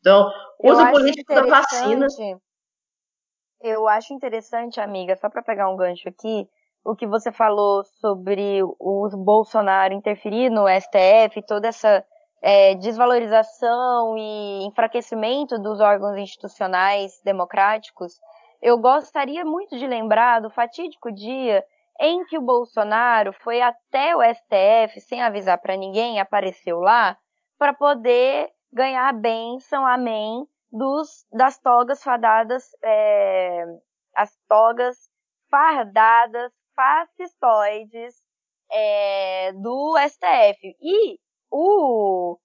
Então, uso político da vacina. Eu acho interessante, amiga, só para pegar um gancho aqui, o que você falou sobre o Bolsonaro interferir no STF, toda essa é, desvalorização e enfraquecimento dos órgãos institucionais democráticos, eu gostaria muito de lembrar do fatídico dia em que o Bolsonaro foi até o STF sem avisar para ninguém, apareceu lá para poder ganhar a bênção, amém, dos, das togas fadadas, é, as togas fardadas fascistoides é, do STF. E o.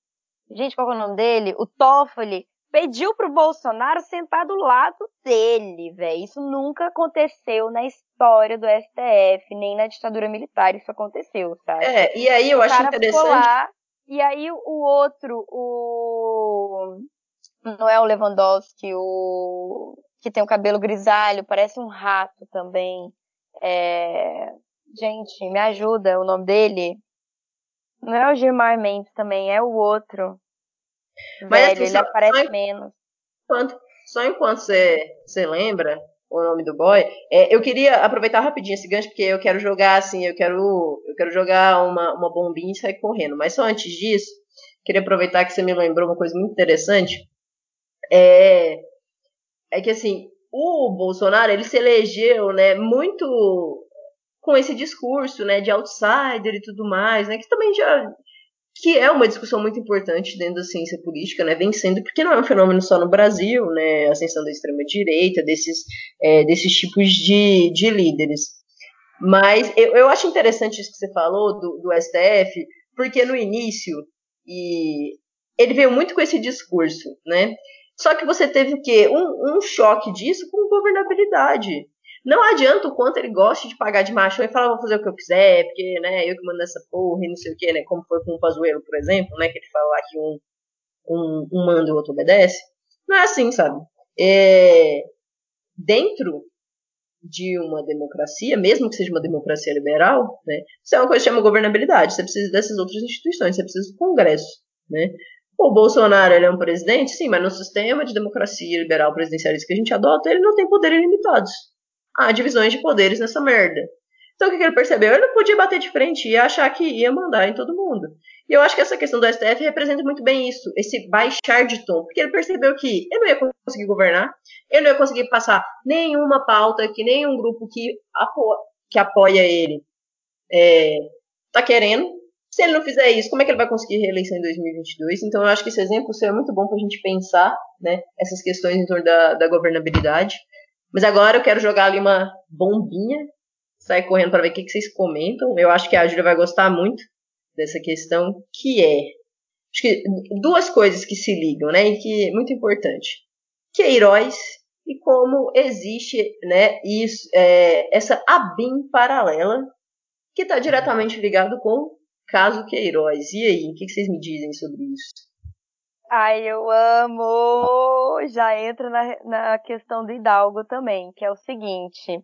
Gente, qual é o nome dele? O Toffoli pediu pro Bolsonaro sentar do lado dele, velho. Isso nunca aconteceu na história do STF, nem na ditadura militar isso aconteceu, sabe? É, e aí eu o acho interessante. Lá, e aí o outro, o. Não é o Lewandowski, o. Que tem o cabelo grisalho, parece um rato também. É... Gente, me ajuda, o nome dele. Não é o Gilmar Mendes também, é o outro. Mas Velho, assim, ele aparece só menos. Enquanto, só enquanto você, você lembra o nome do boy, é, eu queria aproveitar rapidinho esse gancho, porque eu quero jogar assim, eu quero, eu quero jogar uma, uma bombinha e sair correndo. Mas só antes disso, queria aproveitar que você me lembrou uma coisa muito interessante. É, é que assim, o Bolsonaro ele se elegeu, né, muito com esse discurso, né, de outsider e tudo mais, né, que também já que é uma discussão muito importante dentro da ciência política, né, vem sendo, porque não é um fenômeno só no Brasil, né, a ascensão da extrema-direita, desses, é, desses tipos de, de líderes. Mas eu, eu acho interessante isso que você falou do, do STF, porque no início, e ele veio muito com esse discurso, né, só que você teve o quê? Um, um choque disso com governabilidade. Não adianta o quanto ele goste de pagar de machão e falar, vou fazer o que eu quiser, porque, né, eu que mando essa porra e não sei o que, né, como foi com o Pazuello, por exemplo, né, que ele fala lá que um, um, um manda e o outro obedece. Não é assim, sabe? É... Dentro de uma democracia, mesmo que seja uma democracia liberal, né, isso é uma coisa que chama governabilidade. Você precisa dessas outras instituições, você precisa do Congresso. Né? O Bolsonaro ele é um presidente, sim, mas no sistema de democracia liberal presidencialista que a gente adota, ele não tem poderes ilimitados. Há divisões de poderes nessa merda. Então o que, ele percebeu? Ele não podia bater de frente e achar que ia mandar em todo mundo. E eu acho que essa questão do STF representa muito bem isso, esse baixar de tom, porque ele percebeu que ele não ia conseguir governar, ele não ia conseguir passar nenhuma pauta que nenhum grupo que, apo que apoia ele está é, querendo. Se ele não fizer isso, como é que ele vai conseguir reeleição em 2022? Então eu acho que esse exemplo é muito bom para a gente pensar né, essas questões em torno da, da governabilidade. Mas agora eu quero jogar ali uma bombinha sair correndo para ver o que, que vocês comentam. Eu acho que a Júlia vai gostar muito dessa questão, que é acho que duas coisas que se ligam, né, e que é muito importante. Queiroz e como existe, né, isso, é, essa ABIN paralela que está diretamente ligado com caso Queiroz. E aí, o que, vocês me dizem sobre isso? Ai, eu amo! Já entra na, na questão do Hidalgo também, que é o seguinte.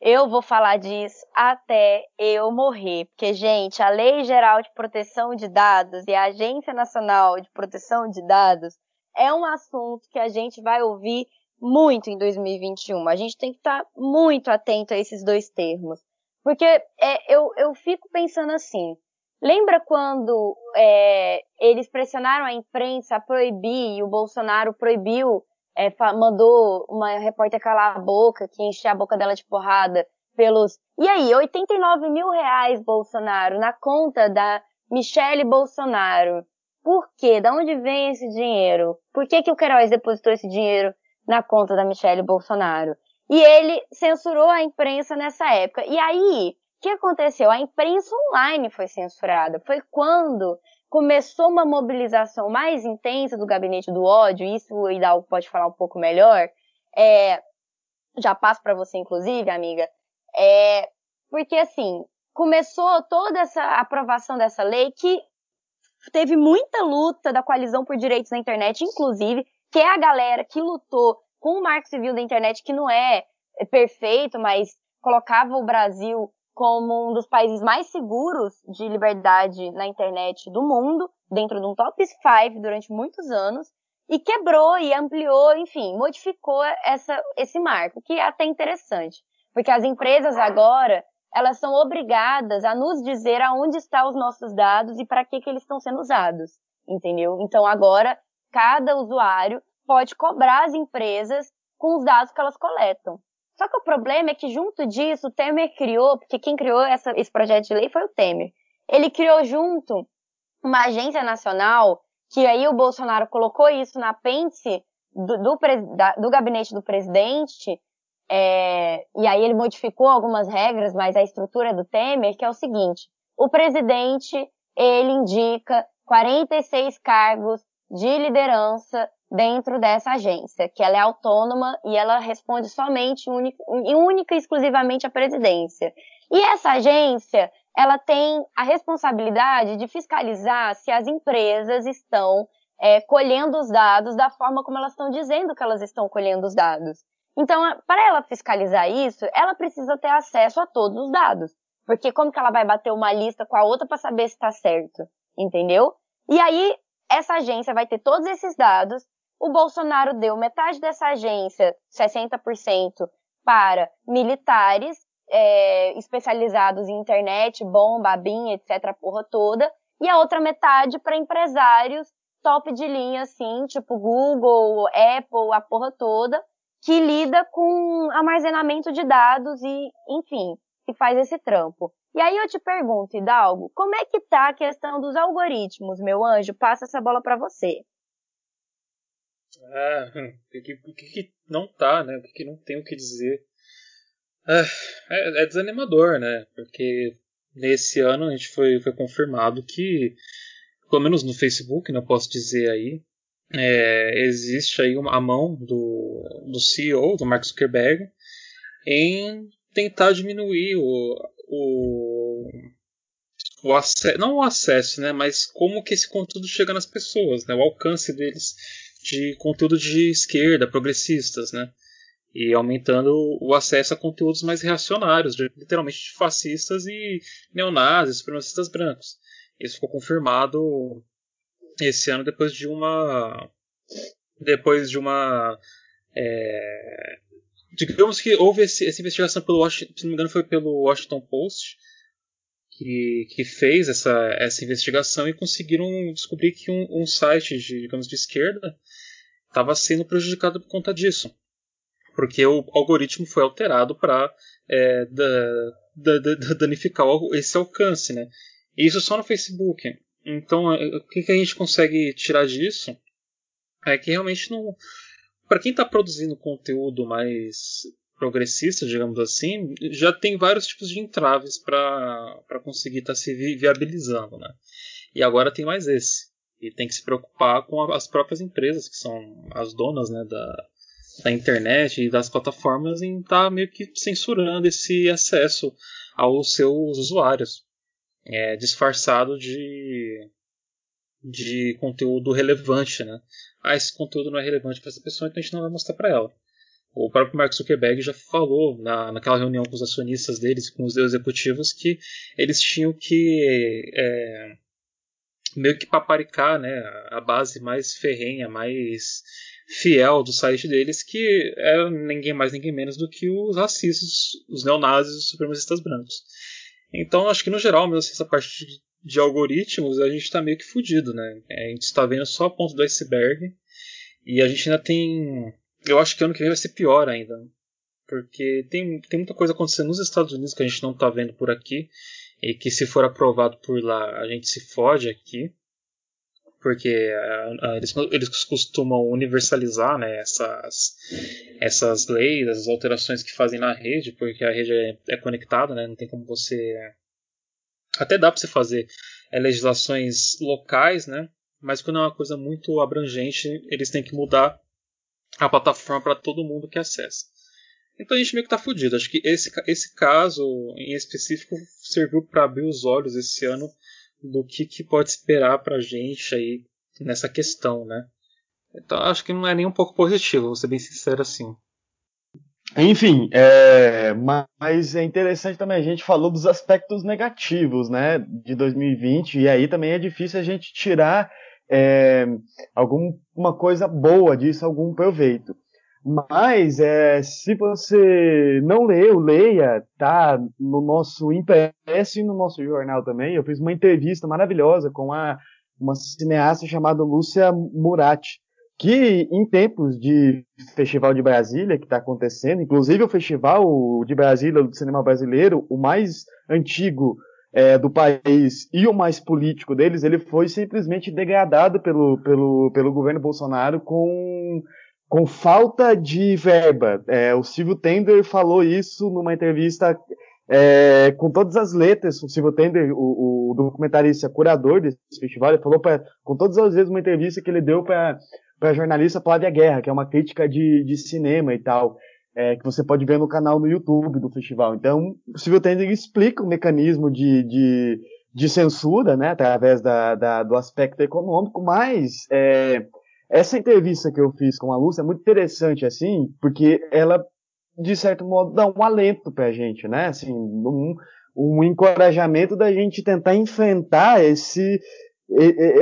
Eu vou falar disso até eu morrer, porque, gente, a Lei Geral de Proteção de Dados e a Agência Nacional de Proteção de Dados é um assunto que a gente vai ouvir muito em 2021. A gente tem que estar muito atento a esses dois termos. Porque é, eu, eu fico pensando assim, lembra quando é, eles pressionaram a imprensa a proibir e o Bolsonaro proibiu é, mandou uma repórter calar a boca, que encheu a boca dela de porrada pelos. E aí, 89 mil reais, Bolsonaro, na conta da Michele Bolsonaro. Por quê? Da onde vem esse dinheiro? Por que, que o Queiroz depositou esse dinheiro na conta da Michele Bolsonaro? E ele censurou a imprensa nessa época. E aí, o que aconteceu? A imprensa online foi censurada. Foi quando começou uma mobilização mais intensa do gabinete do ódio, isso o Hidalgo pode falar um pouco melhor, é, já passo para você, inclusive, amiga, é, porque assim, começou toda essa aprovação dessa lei que teve muita luta da coalizão por direitos na internet, inclusive, que é a galera que lutou com o marco civil da internet, que não é perfeito, mas colocava o Brasil como um dos países mais seguros de liberdade na internet do mundo, dentro de um top 5 durante muitos anos, e quebrou e ampliou, enfim, modificou essa, esse marco, que é até interessante, porque as empresas agora elas são obrigadas a nos dizer aonde estão os nossos dados e para que, que eles estão sendo usados, entendeu? Então agora cada usuário pode cobrar as empresas com os dados que elas coletam. Só que o problema é que junto disso o Temer criou, porque quem criou essa, esse projeto de lei foi o Temer. Ele criou junto uma agência nacional, que aí o Bolsonaro colocou isso na apêndice do, do, do gabinete do presidente, é, e aí ele modificou algumas regras, mas a estrutura do Temer, que é o seguinte, o presidente, ele indica 46 cargos de liderança dentro dessa agência, que ela é autônoma e ela responde somente única, única e exclusivamente à presidência. E essa agência, ela tem a responsabilidade de fiscalizar se as empresas estão é, colhendo os dados da forma como elas estão dizendo que elas estão colhendo os dados. Então, para ela fiscalizar isso, ela precisa ter acesso a todos os dados. Porque como que ela vai bater uma lista com a outra para saber se está certo? Entendeu? E aí, essa agência vai ter todos esses dados o Bolsonaro deu metade dessa agência, 60%, para militares é, especializados em internet, bomba, BIM, etc., a porra toda, e a outra metade para empresários top de linha, assim, tipo Google, Apple, a porra toda, que lida com armazenamento de dados e, enfim, que faz esse trampo. E aí eu te pergunto, Hidalgo, como é que tá a questão dos algoritmos, meu anjo? Passa essa bola para você. Ah, por que, que não tá, né? Por que não tem o que dizer? Ah, é, é, desanimador, né? Porque nesse ano a gente foi, foi confirmado que, pelo menos no Facebook, não né, posso dizer aí, é, existe aí uma, a mão do, do CEO, do Mark Zuckerberg, em tentar diminuir o, o, o acesso, não o acesso, né, mas como que esse conteúdo chega nas pessoas, né, o alcance deles de conteúdo de esquerda, progressistas, né? E aumentando o acesso a conteúdos mais reacionários, literalmente de fascistas e neonazis, supremacistas brancos. Isso ficou confirmado esse ano depois de uma depois de uma é, digamos que houve esse, essa investigação pelo Washington, se não me engano foi pelo Washington Post que, que fez essa, essa investigação e conseguiram descobrir que um, um site de, digamos, de esquerda estava sendo prejudicado por conta disso. Porque o algoritmo foi alterado para é, da, da, da, danificar esse alcance. Né? E isso só no Facebook. Então, é, o que, que a gente consegue tirar disso é que realmente não. Para quem está produzindo conteúdo mais progressista, digamos assim, já tem vários tipos de entraves para conseguir estar tá se vi viabilizando, né? E agora tem mais esse. E tem que se preocupar com as próprias empresas, que são as donas né, da, da internet e das plataformas, em estar tá meio que censurando esse acesso aos seus usuários. É, disfarçado de, de conteúdo relevante, né? Ah, esse conteúdo não é relevante para essa pessoa, então a gente não vai mostrar para ela. O próprio Mark Zuckerberg já falou na, naquela reunião com os acionistas deles, com os executivos, que eles tinham que é, meio que paparicar né, a base mais ferrenha, mais fiel do site deles, que é ninguém mais, ninguém menos do que os racistas, os neonazis, os supremacistas brancos. Então, acho que no geral, mesmo assim, essa parte de, de algoritmos, a gente está meio que fudido, né? A gente está vendo só a ponta do iceberg e a gente ainda tem eu acho que ano que vem vai ser pior ainda. Porque tem, tem muita coisa acontecendo nos Estados Unidos que a gente não está vendo por aqui. E que se for aprovado por lá, a gente se fode aqui. Porque uh, eles, eles costumam universalizar né, essas, essas leis, essas alterações que fazem na rede, porque a rede é, é conectada, né, não tem como você. Até dá para você fazer é, legislações locais, né? Mas quando é uma coisa muito abrangente, eles têm que mudar a plataforma para todo mundo que acessa. Então a gente meio que tá fudido. Acho que esse, esse caso em específico serviu para abrir os olhos esse ano do que, que pode esperar pra gente aí nessa questão, né? Então acho que não é nem um pouco positivo, vou ser bem sincero assim. Enfim, é, mas é interessante também, a gente falou dos aspectos negativos, né, de 2020, e aí também é difícil a gente tirar é, alguma coisa boa disso, algum proveito. Mas é, se você não leu, leia, tá no nosso impresso e no nosso jornal também. Eu fiz uma entrevista maravilhosa com a, uma cineasta chamada Lúcia Murati, que em tempos de Festival de Brasília, que está acontecendo, inclusive o Festival de Brasília do Cinema Brasileiro, o mais antigo é, do país e o mais político deles, ele foi simplesmente degradado pelo, pelo, pelo governo Bolsonaro com, com falta de verba. É, o Silvio Tender falou isso numa entrevista é, com todas as letras. O Silvio Tender, o, o documentarista curador desse festival, ele falou pra, com todas as vezes uma entrevista que ele deu para a jornalista Flávia Guerra, que é uma crítica de, de cinema e tal é, que você pode ver no canal no YouTube do festival. Então, o Civil Tender explica o mecanismo de, de, de censura, né, através da, da, do aspecto econômico, mas é, essa entrevista que eu fiz com a Lúcia é muito interessante, assim, porque ela, de certo modo, dá um alento pra gente, né, assim, um, um encorajamento da gente tentar enfrentar esse,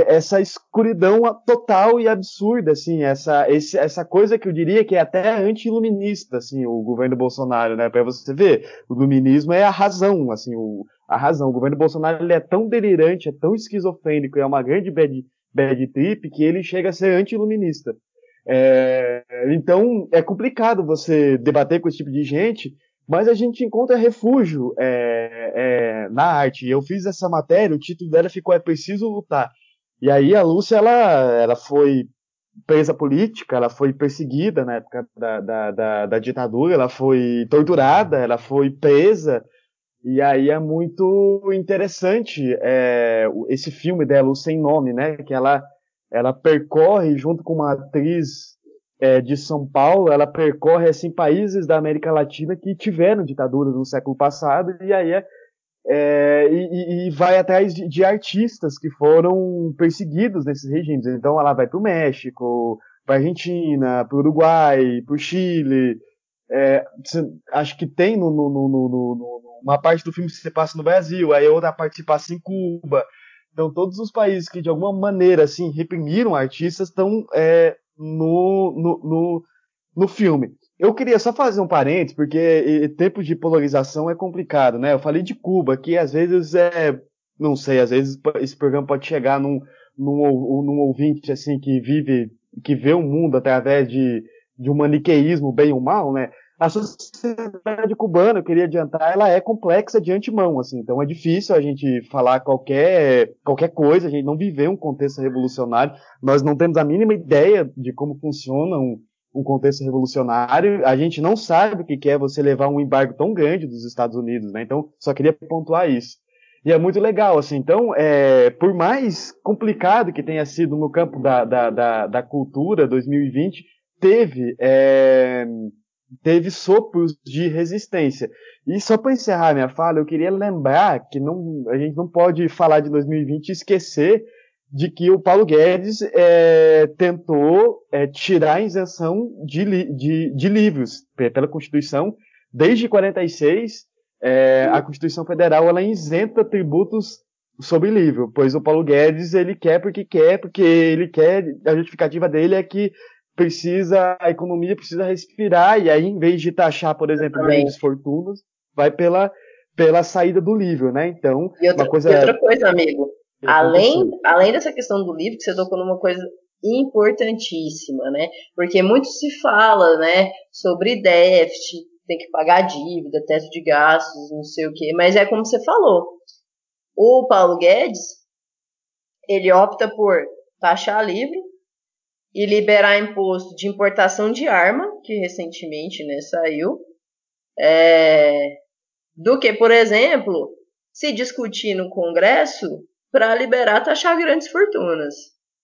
essa escuridão total e absurda, assim, essa, esse, essa coisa que eu diria que é até anti-iluminista, assim, o governo Bolsonaro, né, para você ver, o iluminismo é a razão, assim, o, a razão, o governo Bolsonaro ele é tão delirante, é tão esquizofrênico, é uma grande bad, bad trip que ele chega a ser anti-iluminista. É, então, é complicado você debater com esse tipo de gente, mas a gente encontra refúgio é, é, na arte. Eu fiz essa matéria, o título dela ficou É Preciso Lutar. E aí a Lúcia, ela, ela foi presa política, ela foi perseguida na época da, da, da, da ditadura, ela foi torturada, ela foi presa. E aí é muito interessante é, esse filme dela, o Sem Nome, né? Que ela, ela percorre junto com uma atriz é, de São Paulo, ela percorre assim países da América Latina que tiveram ditaduras no século passado e aí é, é e, e, vai atrás de, de, artistas que foram perseguidos nesses regimes. Então ela vai para o México, para Argentina, para Uruguai, para o Chile. É, acho que tem no, no, no, uma parte do filme que se passa no Brasil, aí outra parte se passa em Cuba. Então todos os países que de alguma maneira assim reprimiram artistas estão é, no, no, no, no filme. Eu queria só fazer um parênteses, porque tempo de polarização é complicado, né? Eu falei de Cuba, que às vezes é. Não sei, às vezes esse programa pode chegar num, num, num ouvinte assim que vive, que vê o mundo através de, de um maniqueísmo bem ou mal, né? A sociedade cubana, eu queria adiantar, ela é complexa de antemão, assim, então é difícil a gente falar qualquer, qualquer coisa, a gente não viveu um contexto revolucionário, nós não temos a mínima ideia de como funciona um, um contexto revolucionário. A gente não sabe o que é você levar um embargo tão grande dos Estados Unidos, né? Então, só queria pontuar isso. E é muito legal, assim. Então, é, por mais complicado que tenha sido no campo da, da, da, da cultura 2020, teve, é, teve sopros de resistência. E só para encerrar minha fala, eu queria lembrar que não, a gente não pode falar de 2020 e esquecer de que o Paulo Guedes é, tentou é, tirar a isenção de, de, de, livros pela Constituição. Desde 46, é, a Constituição Federal ela isenta tributos sobre livro, pois o Paulo Guedes ele quer porque quer, porque ele quer, a justificativa dele é que precisa, a economia precisa respirar, e aí em vez de taxar, por exemplo, grandes fortunas, vai pela, pela saída do livro, né? Então, e outra, uma coisa... E outra coisa, amigo, Além, além dessa questão do livro, que você tocou numa coisa importantíssima, né? Porque muito se fala, né, sobre déficit, tem que pagar dívida, teto de gastos, não sei o quê, mas é como você falou. O Paulo Guedes, ele opta por taxar livro e liberar imposto de importação de arma, que recentemente, né, saiu, é, do que, por exemplo, se discutir no Congresso para liberar taxar grandes fortunas.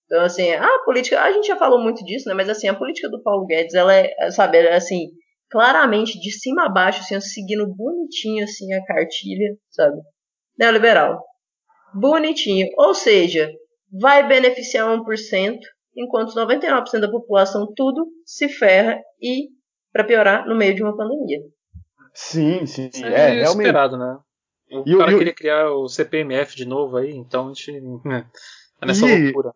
Então, assim, a política, a gente já falou muito disso, né? Mas, assim, a política do Paulo Guedes, ela é, sabe, é, assim, claramente de cima a baixo, assim, seguindo bonitinho, assim, a cartilha, sabe? Neoliberal. Bonitinho. Ou seja, vai beneficiar 1%, enquanto 99% da população tudo se ferra e, para piorar, no meio de uma pandemia. Sim, sim. É, é realmente. esperado, né? O e cara queria criar o CPMF de novo aí, então a gente tá nessa e loucura.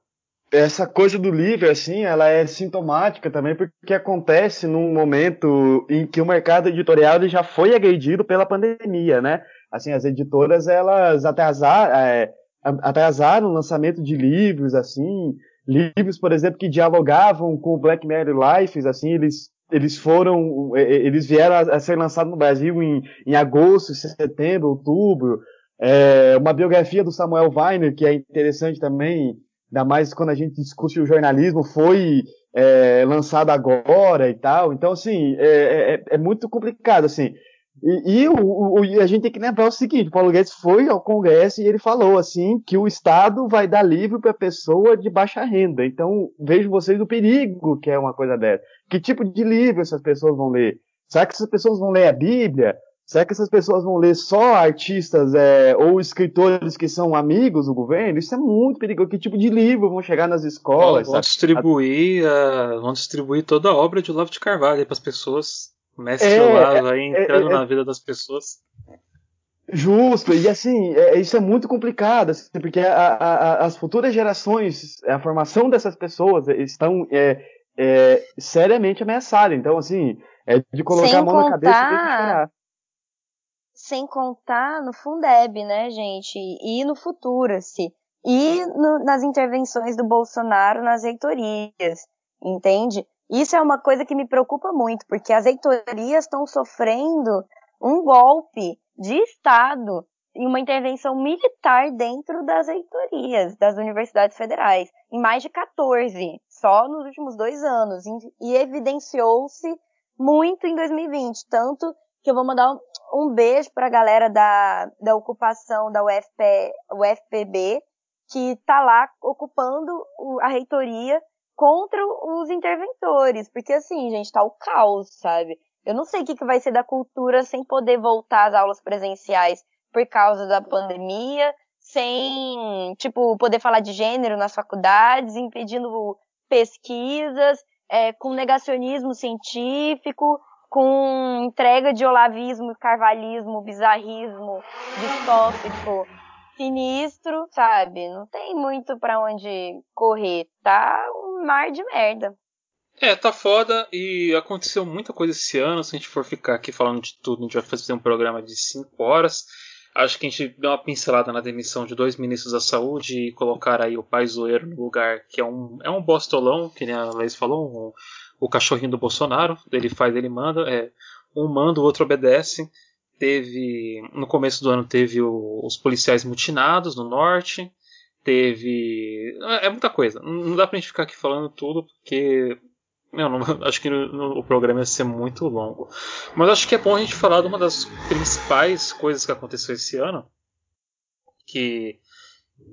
Essa coisa do livro, assim, ela é sintomática também, porque acontece num momento em que o mercado editorial já foi agredido pela pandemia, né? Assim, as editoras, elas atrasaram, é, atrasaram o lançamento de livros, assim, livros, por exemplo, que dialogavam com o Black Mirror Life, assim, eles eles foram, eles vieram a, ser lançados no Brasil em, em agosto, setembro, outubro. É, uma biografia do Samuel Weiner, que é interessante também, ainda mais quando a gente discute o jornalismo, foi é, lançada agora e tal. Então, assim, é, é, é muito complicado, assim. E, e o, o, a gente tem que lembrar o seguinte: o Paulo Guedes foi ao Congresso e ele falou assim que o Estado vai dar livro para pessoa de baixa renda. Então vejo vocês o perigo que é uma coisa dessa. Que tipo de livro essas pessoas vão ler? Será que essas pessoas vão ler a Bíblia? Será que essas pessoas vão ler só artistas é, ou escritores que são amigos do governo? Isso é muito perigoso. Que tipo de livro vão chegar nas escolas? Vão, distribuir, a... vão distribuir toda a obra de Olavo de Carvalho para as pessoas Mestre é, Olavo aí é, entrando é, na vida das pessoas. Justo, e assim, é, isso é muito complicado, assim, porque a, a, as futuras gerações, a formação dessas pessoas estão é, é, seriamente ameaçadas. Então, assim, é de colocar Sem a mão contar... na cabeça e chorar. Sem contar no Fundeb, né, gente? E no Futura-se. E no, nas intervenções do Bolsonaro nas reitorias, entende? Isso é uma coisa que me preocupa muito, porque as reitorias estão sofrendo um golpe de Estado e uma intervenção militar dentro das reitorias das universidades federais, em mais de 14, só nos últimos dois anos, e evidenciou-se muito em 2020, tanto que eu vou mandar um beijo para a galera da, da ocupação da UFP, UFPB, que está lá ocupando a reitoria contra os interventores, porque assim, gente, tá o caos, sabe? Eu não sei o que, que vai ser da cultura sem poder voltar às aulas presenciais por causa da pandemia, sem, tipo, poder falar de gênero nas faculdades, impedindo pesquisas. é, com negacionismo científico, com entrega de olavismo, carvalhismo, bizarrismo, distópico, sinistro, sabe? Não tem muito para onde correr. Tá um mar de merda. É, tá foda e aconteceu muita coisa esse ano. Se a gente for ficar aqui falando de tudo, a gente vai fazer um programa de 5 horas. Acho que a gente deu uma pincelada na demissão de dois ministros da saúde e colocar aí o pai zoeiro no lugar, que é um, é um bostolão, que nem a Leis falou, um, o cachorrinho do Bolsonaro. Ele faz, ele manda. É, um manda, o outro obedece. Teve. No começo do ano teve o, os policiais mutinados no norte. Teve. É, é muita coisa. Não dá pra gente ficar aqui falando tudo, porque eu não, acho que no, no, o programa ia ser muito longo. Mas acho que é bom a gente falar de uma das principais coisas que aconteceu esse ano. Que,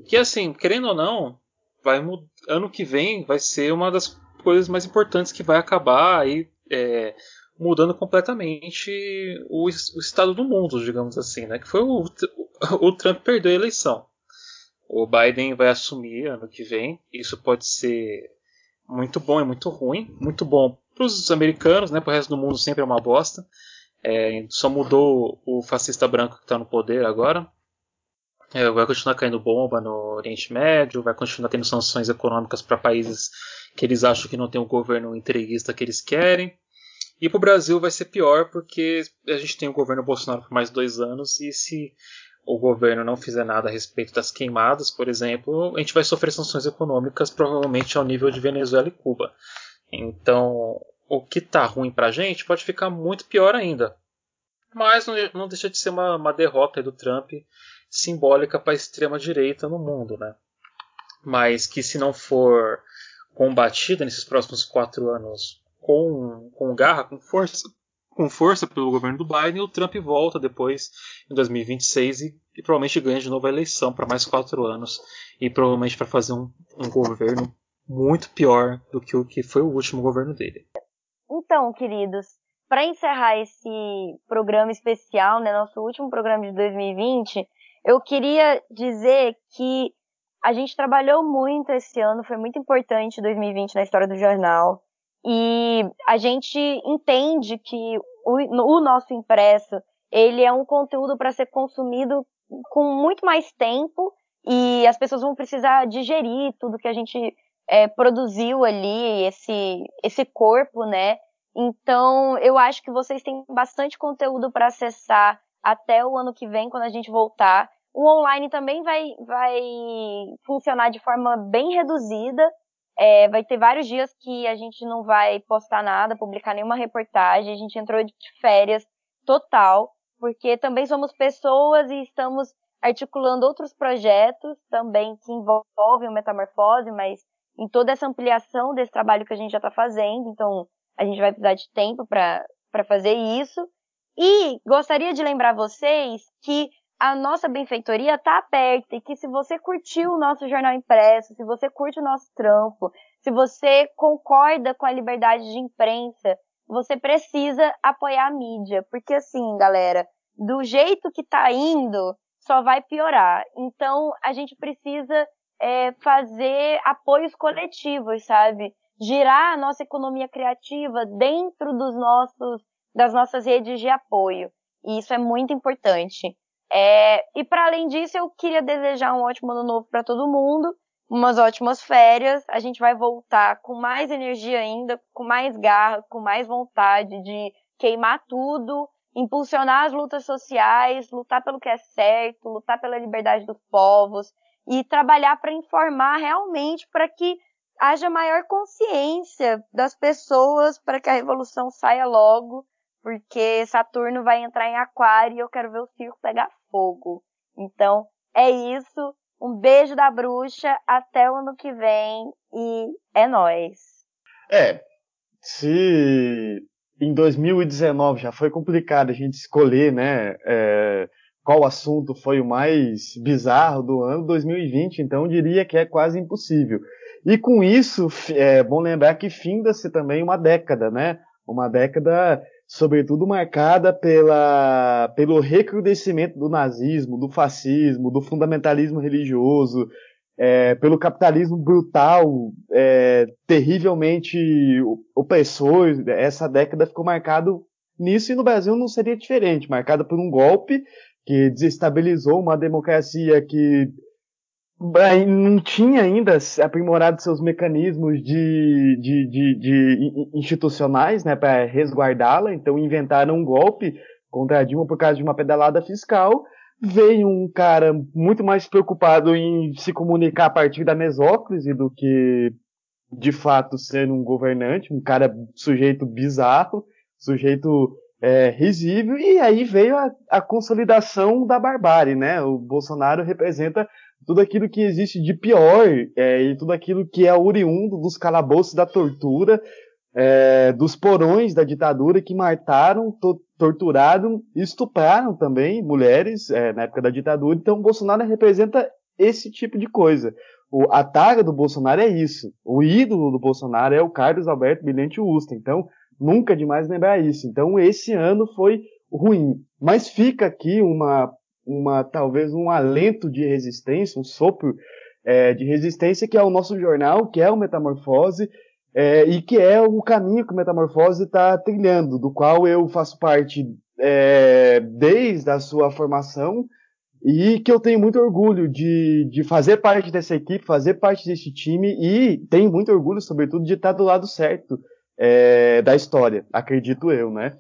que assim, querendo ou não, vai ano que vem vai ser uma das coisas mais importantes que vai acabar aí é, mudando completamente o, o, estado do mundo, digamos assim, né? Que foi o, o, Trump perdeu a eleição. O Biden vai assumir ano que vem. Isso pode ser muito bom e muito ruim. Muito bom para os americanos, né? Para o resto do mundo sempre é uma bosta. É, só mudou o fascista branco que está no poder agora. É, vai continuar caindo bomba no Oriente Médio, vai continuar tendo sanções econômicas para países que eles acham que não tem o governo entreguista que eles querem. E para o Brasil vai ser pior porque a gente tem o governo Bolsonaro por mais dois anos e se o governo não fizer nada a respeito das queimadas, por exemplo, a gente vai sofrer sanções econômicas provavelmente ao nível de Venezuela e Cuba. Então, o que está ruim para a gente pode ficar muito pior ainda. Mas não, deixa de ser uma, uma derrota do Trump simbólica para a extrema direita no mundo, né? Mas que se não for combatida nesses próximos quatro anos com, com garra, com força, com força pelo governo do Biden, o Trump volta depois em 2026 e, e provavelmente ganha de novo a eleição para mais quatro anos e provavelmente para fazer um, um governo muito pior do que o que foi o último governo dele. Então, queridos, para encerrar esse programa especial, né, nosso último programa de 2020, eu queria dizer que a gente trabalhou muito esse ano, foi muito importante 2020 na história do jornal. E a gente entende que o, o nosso impresso, ele é um conteúdo para ser consumido com muito mais tempo e as pessoas vão precisar digerir tudo que a gente é, produziu ali, esse, esse corpo, né? Então, eu acho que vocês têm bastante conteúdo para acessar até o ano que vem, quando a gente voltar. O online também vai, vai funcionar de forma bem reduzida, é, vai ter vários dias que a gente não vai postar nada, publicar nenhuma reportagem. A gente entrou de férias total, porque também somos pessoas e estamos articulando outros projetos também que envolvem o Metamorfose, mas em toda essa ampliação desse trabalho que a gente já está fazendo. Então, a gente vai precisar de tempo para fazer isso. E gostaria de lembrar vocês que a nossa benfeitoria está aberta e que se você curtiu o nosso jornal impresso, se você curte o nosso trampo, se você concorda com a liberdade de imprensa, você precisa apoiar a mídia, porque assim, galera, do jeito que tá indo, só vai piorar. Então, a gente precisa é, fazer apoios coletivos, sabe? Girar a nossa economia criativa dentro dos nossos, das nossas redes de apoio. E isso é muito importante. É, e para além disso, eu queria desejar um ótimo ano novo para todo mundo, umas ótimas férias. A gente vai voltar com mais energia ainda, com mais garra, com mais vontade de queimar tudo, impulsionar as lutas sociais, lutar pelo que é certo, lutar pela liberdade dos povos e trabalhar para informar realmente para que haja maior consciência das pessoas para que a revolução saia logo porque Saturno vai entrar em Aquário e eu quero ver o circo pegar fogo. Então, é isso. Um beijo da bruxa, até o ano que vem e é nós. É, se em 2019 já foi complicado a gente escolher, né, é, qual assunto foi o mais bizarro do ano 2020, então diria que é quase impossível. E com isso, é bom lembrar que finda-se também uma década, né? Uma década sobretudo marcada pela, pelo recrudescimento do nazismo, do fascismo, do fundamentalismo religioso, é, pelo capitalismo brutal, é, terrivelmente opressor. Essa década ficou marcado nisso e no Brasil não seria diferente, marcada por um golpe que desestabilizou uma democracia que não tinha ainda aprimorado seus mecanismos de, de, de, de institucionais né, para resguardá-la, então inventaram um golpe contra a Dilma por causa de uma pedalada fiscal. Veio um cara muito mais preocupado em se comunicar a partir da mesóclise do que de fato ser um governante, um cara sujeito bizarro, sujeito é, risível, e aí veio a, a consolidação da barbárie, né? O Bolsonaro representa tudo aquilo que existe de pior é, e tudo aquilo que é oriundo dos calabouços da tortura, é, dos porões da ditadura que mataram, to torturaram e estupraram também mulheres é, na época da ditadura. Então, o Bolsonaro representa esse tipo de coisa. O, a taga do Bolsonaro é isso. O ídolo do Bolsonaro é o Carlos Alberto Bilhante Usta. Então, nunca demais lembrar isso. Então, esse ano foi ruim. Mas fica aqui uma uma talvez um alento de resistência, um sopro é, de resistência que é o nosso jornal, que é o Metamorfose, é, e que é o caminho que o Metamorfose está trilhando, do qual eu faço parte é, desde a sua formação e que eu tenho muito orgulho de, de fazer parte dessa equipe, fazer parte desse time e tenho muito orgulho, sobretudo, de estar do lado certo é, da história, acredito eu, né?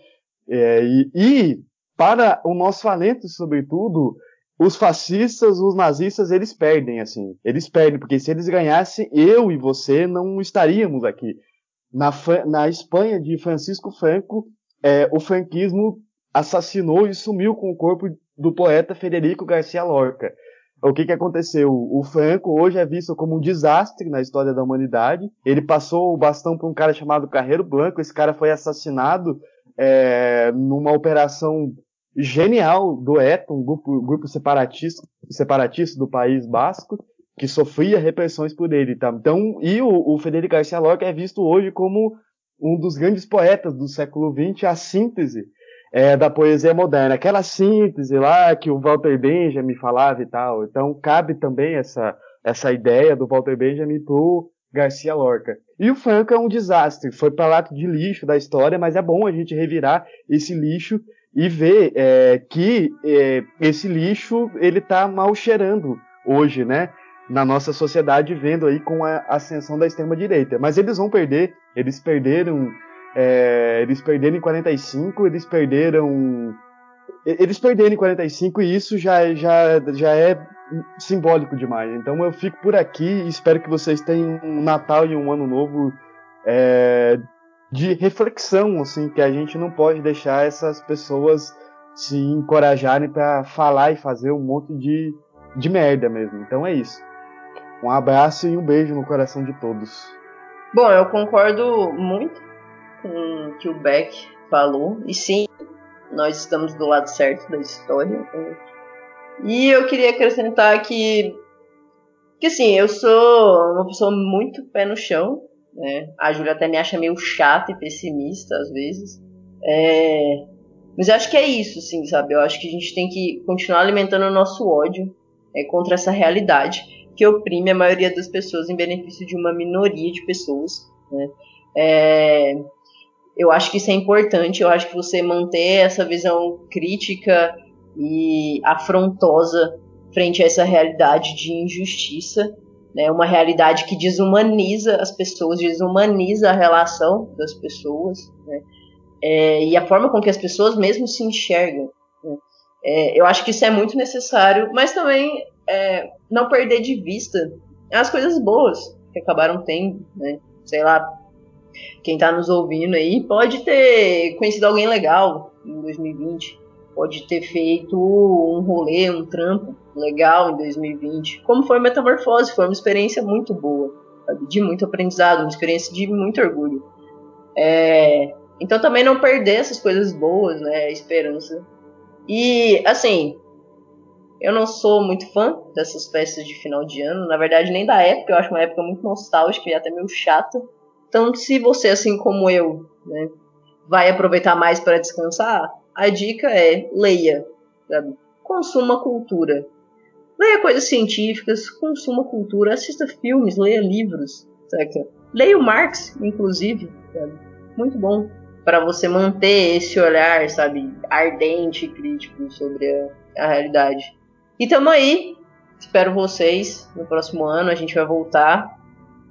É, e, e para o nosso alento, sobretudo, os fascistas, os nazistas, eles perdem, assim. Eles perdem, porque se eles ganhassem, eu e você não estaríamos aqui. Na, na Espanha de Francisco Franco, é, o franquismo assassinou e sumiu com o corpo do poeta Federico Garcia Lorca. O que, que aconteceu? O Franco hoje é visto como um desastre na história da humanidade. Ele passou o bastão para um cara chamado Carreiro Blanco. Esse cara foi assassinado é, numa operação genial do ETA, um grupo, grupo separatista, separatista do País Basco, que sofria repressões por ele. Tá? Então, e o, o Federico Garcia Lorca é visto hoje como um dos grandes poetas do século XX, a síntese é, da poesia moderna, aquela síntese lá que o Walter Benjamin falava e tal. Então, cabe também essa, essa ideia do Walter Benjamin pro Garcia Lorca. E o Franco é um desastre, foi para lado de lixo da história, mas é bom a gente revirar esse lixo e ver é, que é, esse lixo ele está mal cheirando hoje, né? Na nossa sociedade, vendo aí com a ascensão da extrema direita. Mas eles vão perder, eles perderam, é, eles perderam em 45, eles perderam, eles perderam em 45 e isso já, já, já é simbólico demais. Então eu fico por aqui e espero que vocês tenham um Natal e um Ano Novo é, de reflexão, assim, que a gente não pode deixar essas pessoas se encorajarem para falar e fazer um monte de, de merda mesmo. Então é isso. Um abraço e um beijo no coração de todos. Bom, eu concordo muito com o que o Beck falou. E sim, nós estamos do lado certo da história. E eu queria acrescentar que, que assim, eu sou uma pessoa muito pé no chão, né? A Júlia até me acha meio chata e pessimista às vezes. É, mas eu acho que é isso, assim, sabe? Eu acho que a gente tem que continuar alimentando o nosso ódio é, contra essa realidade que oprime a maioria das pessoas em benefício de uma minoria de pessoas, né? É, eu acho que isso é importante, eu acho que você manter essa visão crítica e afrontosa frente a essa realidade de injustiça, né, uma realidade que desumaniza as pessoas, desumaniza a relação das pessoas, né, é, e a forma com que as pessoas mesmo se enxergam. Né. É, eu acho que isso é muito necessário, mas também é, não perder de vista as coisas boas que acabaram tendo, né, sei lá, quem está nos ouvindo aí pode ter conhecido alguém legal em 2020, pode ter feito um rolê, um trampo legal em 2020, como foi a Metamorfose, foi uma experiência muito boa, sabe? de muito aprendizado, uma experiência de muito orgulho. É, então também não perder essas coisas boas, né, a esperança. E assim, eu não sou muito fã dessas festas de final de ano, na verdade nem da época, eu acho uma época muito nostálgica e até meio chata. Então, se você, assim como eu, né, vai aproveitar mais para descansar, a dica é leia, sabe? consuma cultura. Leia coisas científicas, consuma cultura, assista filmes, leia livros? Leia o Marx, inclusive, sabe? Muito bom para você manter esse olhar, sabe, ardente e crítico sobre a, a realidade. E tamo aí, espero vocês no próximo ano, a gente vai voltar,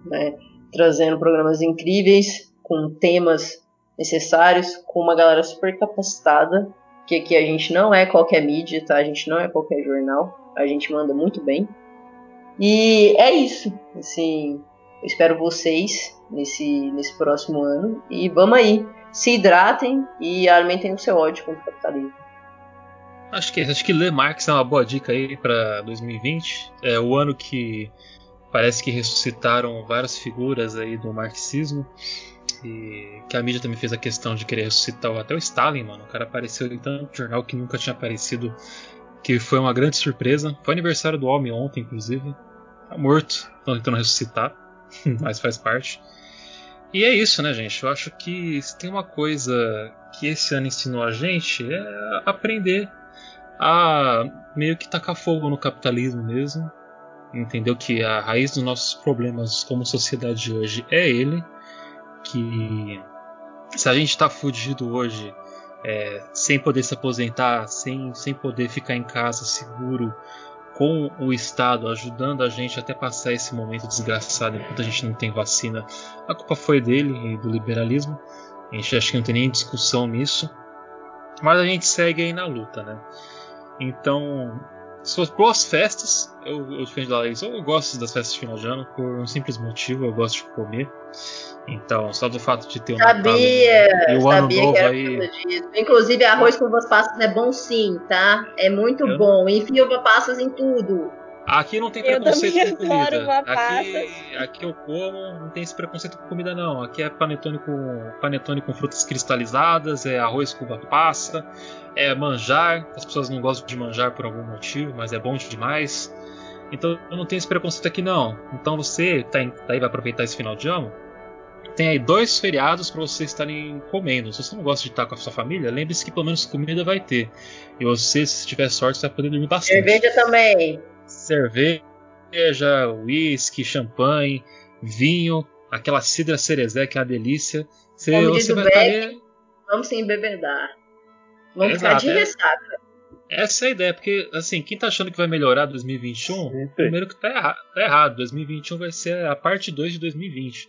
né, trazendo programas incríveis, com temas necessários, com uma galera super capacitada, que aqui a gente não é qualquer mídia, tá? A gente não é qualquer jornal, a gente manda muito bem. E é isso, assim, espero vocês nesse, nesse próximo ano e vamos aí se hidratem e alimentem o seu ódio contra o capitalismo. Acho que acho que ler Marx é uma boa dica aí para 2020. É o ano que parece que ressuscitaram várias figuras aí do marxismo e que a mídia também fez a questão de querer ressuscitar até o Stalin, mano. O cara apareceu em tanto jornal que nunca tinha aparecido, que foi uma grande surpresa. Foi aniversário do homem ontem, inclusive. Tá morto, estão tentando ressuscitar, mas faz parte. E é isso, né, gente? Eu acho que se tem uma coisa que esse ano ensinou a gente é aprender a meio que tacar fogo no capitalismo mesmo. Entendeu que a raiz dos nossos problemas como sociedade hoje é ele. Que se a gente está fudido hoje, é, sem poder se aposentar, sem, sem poder ficar em casa seguro, com o Estado ajudando a gente até passar esse momento desgraçado enquanto a gente não tem vacina, a culpa foi dele e do liberalismo. A gente acha que não tem nem discussão nisso. Mas a gente segue aí na luta, né? Então, se for boas festas, eu, eu defendo lá isso. Eu gosto das festas de final de ano por um simples motivo, eu gosto de comer. Então, só do fato de ter um sabia, Natal e o ano sabia novo que era aí. Inclusive, arroz com uvas passas é bom sim, tá? É muito Eu- bom. Enfia uva passas em tudo. Aqui não tem Eu preconceito também com comida. Aqui, passas. aqui eu como, não tem esse preconceito com comida não. Aqui é panetone com panetone com frutas cristalizadas, é arroz com uva passa, é manjar. As pessoas não gostam de manjar por algum motivo, mas é bom demais. Então eu não tenho esse preconceito aqui não. Então você tá, em- tá vai aproveitar esse final de ano. Tem aí dois feriados para vocês estarem comendo. Se você não gosta de estar com a sua família, lembre-se que pelo menos comida vai ter. E você, se tiver sorte, você vai poder dormir bastante Cerveja também. Cerveja, uísque, champanhe, vinho, aquela cidra cerezé que é uma delícia. Você, Como você diz vai Beck. Vamos se embebedar. Vamos Exato, ficar de é. ressaca. Essa é a ideia, porque assim, quem tá achando que vai melhorar 2021, Sempre. primeiro que tá, erra tá errado. 2021 vai ser a parte 2 de 2020.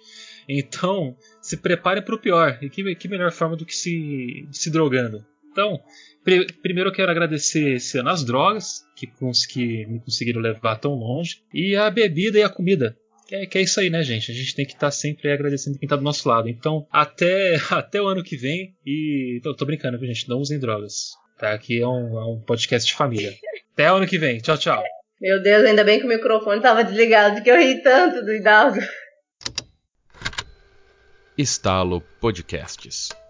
Então, se prepare para o pior. E que, que melhor forma do que se, se drogando. Então, primeiro eu quero agradecer ano as drogas, que, cons que me conseguiram levar tão longe, e a bebida e a comida. Que é, que é isso aí, né, gente? A gente tem que estar sempre aí agradecendo quem tá do nosso lado. Então, até, até o ano que vem. E. Tô, tô brincando, viu, gente? Não usem drogas. Tá? Aqui é um, é um podcast de família. Até o ano que vem. Tchau, tchau. Meu Deus, ainda bem que o microfone tava desligado, porque eu ri tanto do Hidalgo. Estalo Podcasts.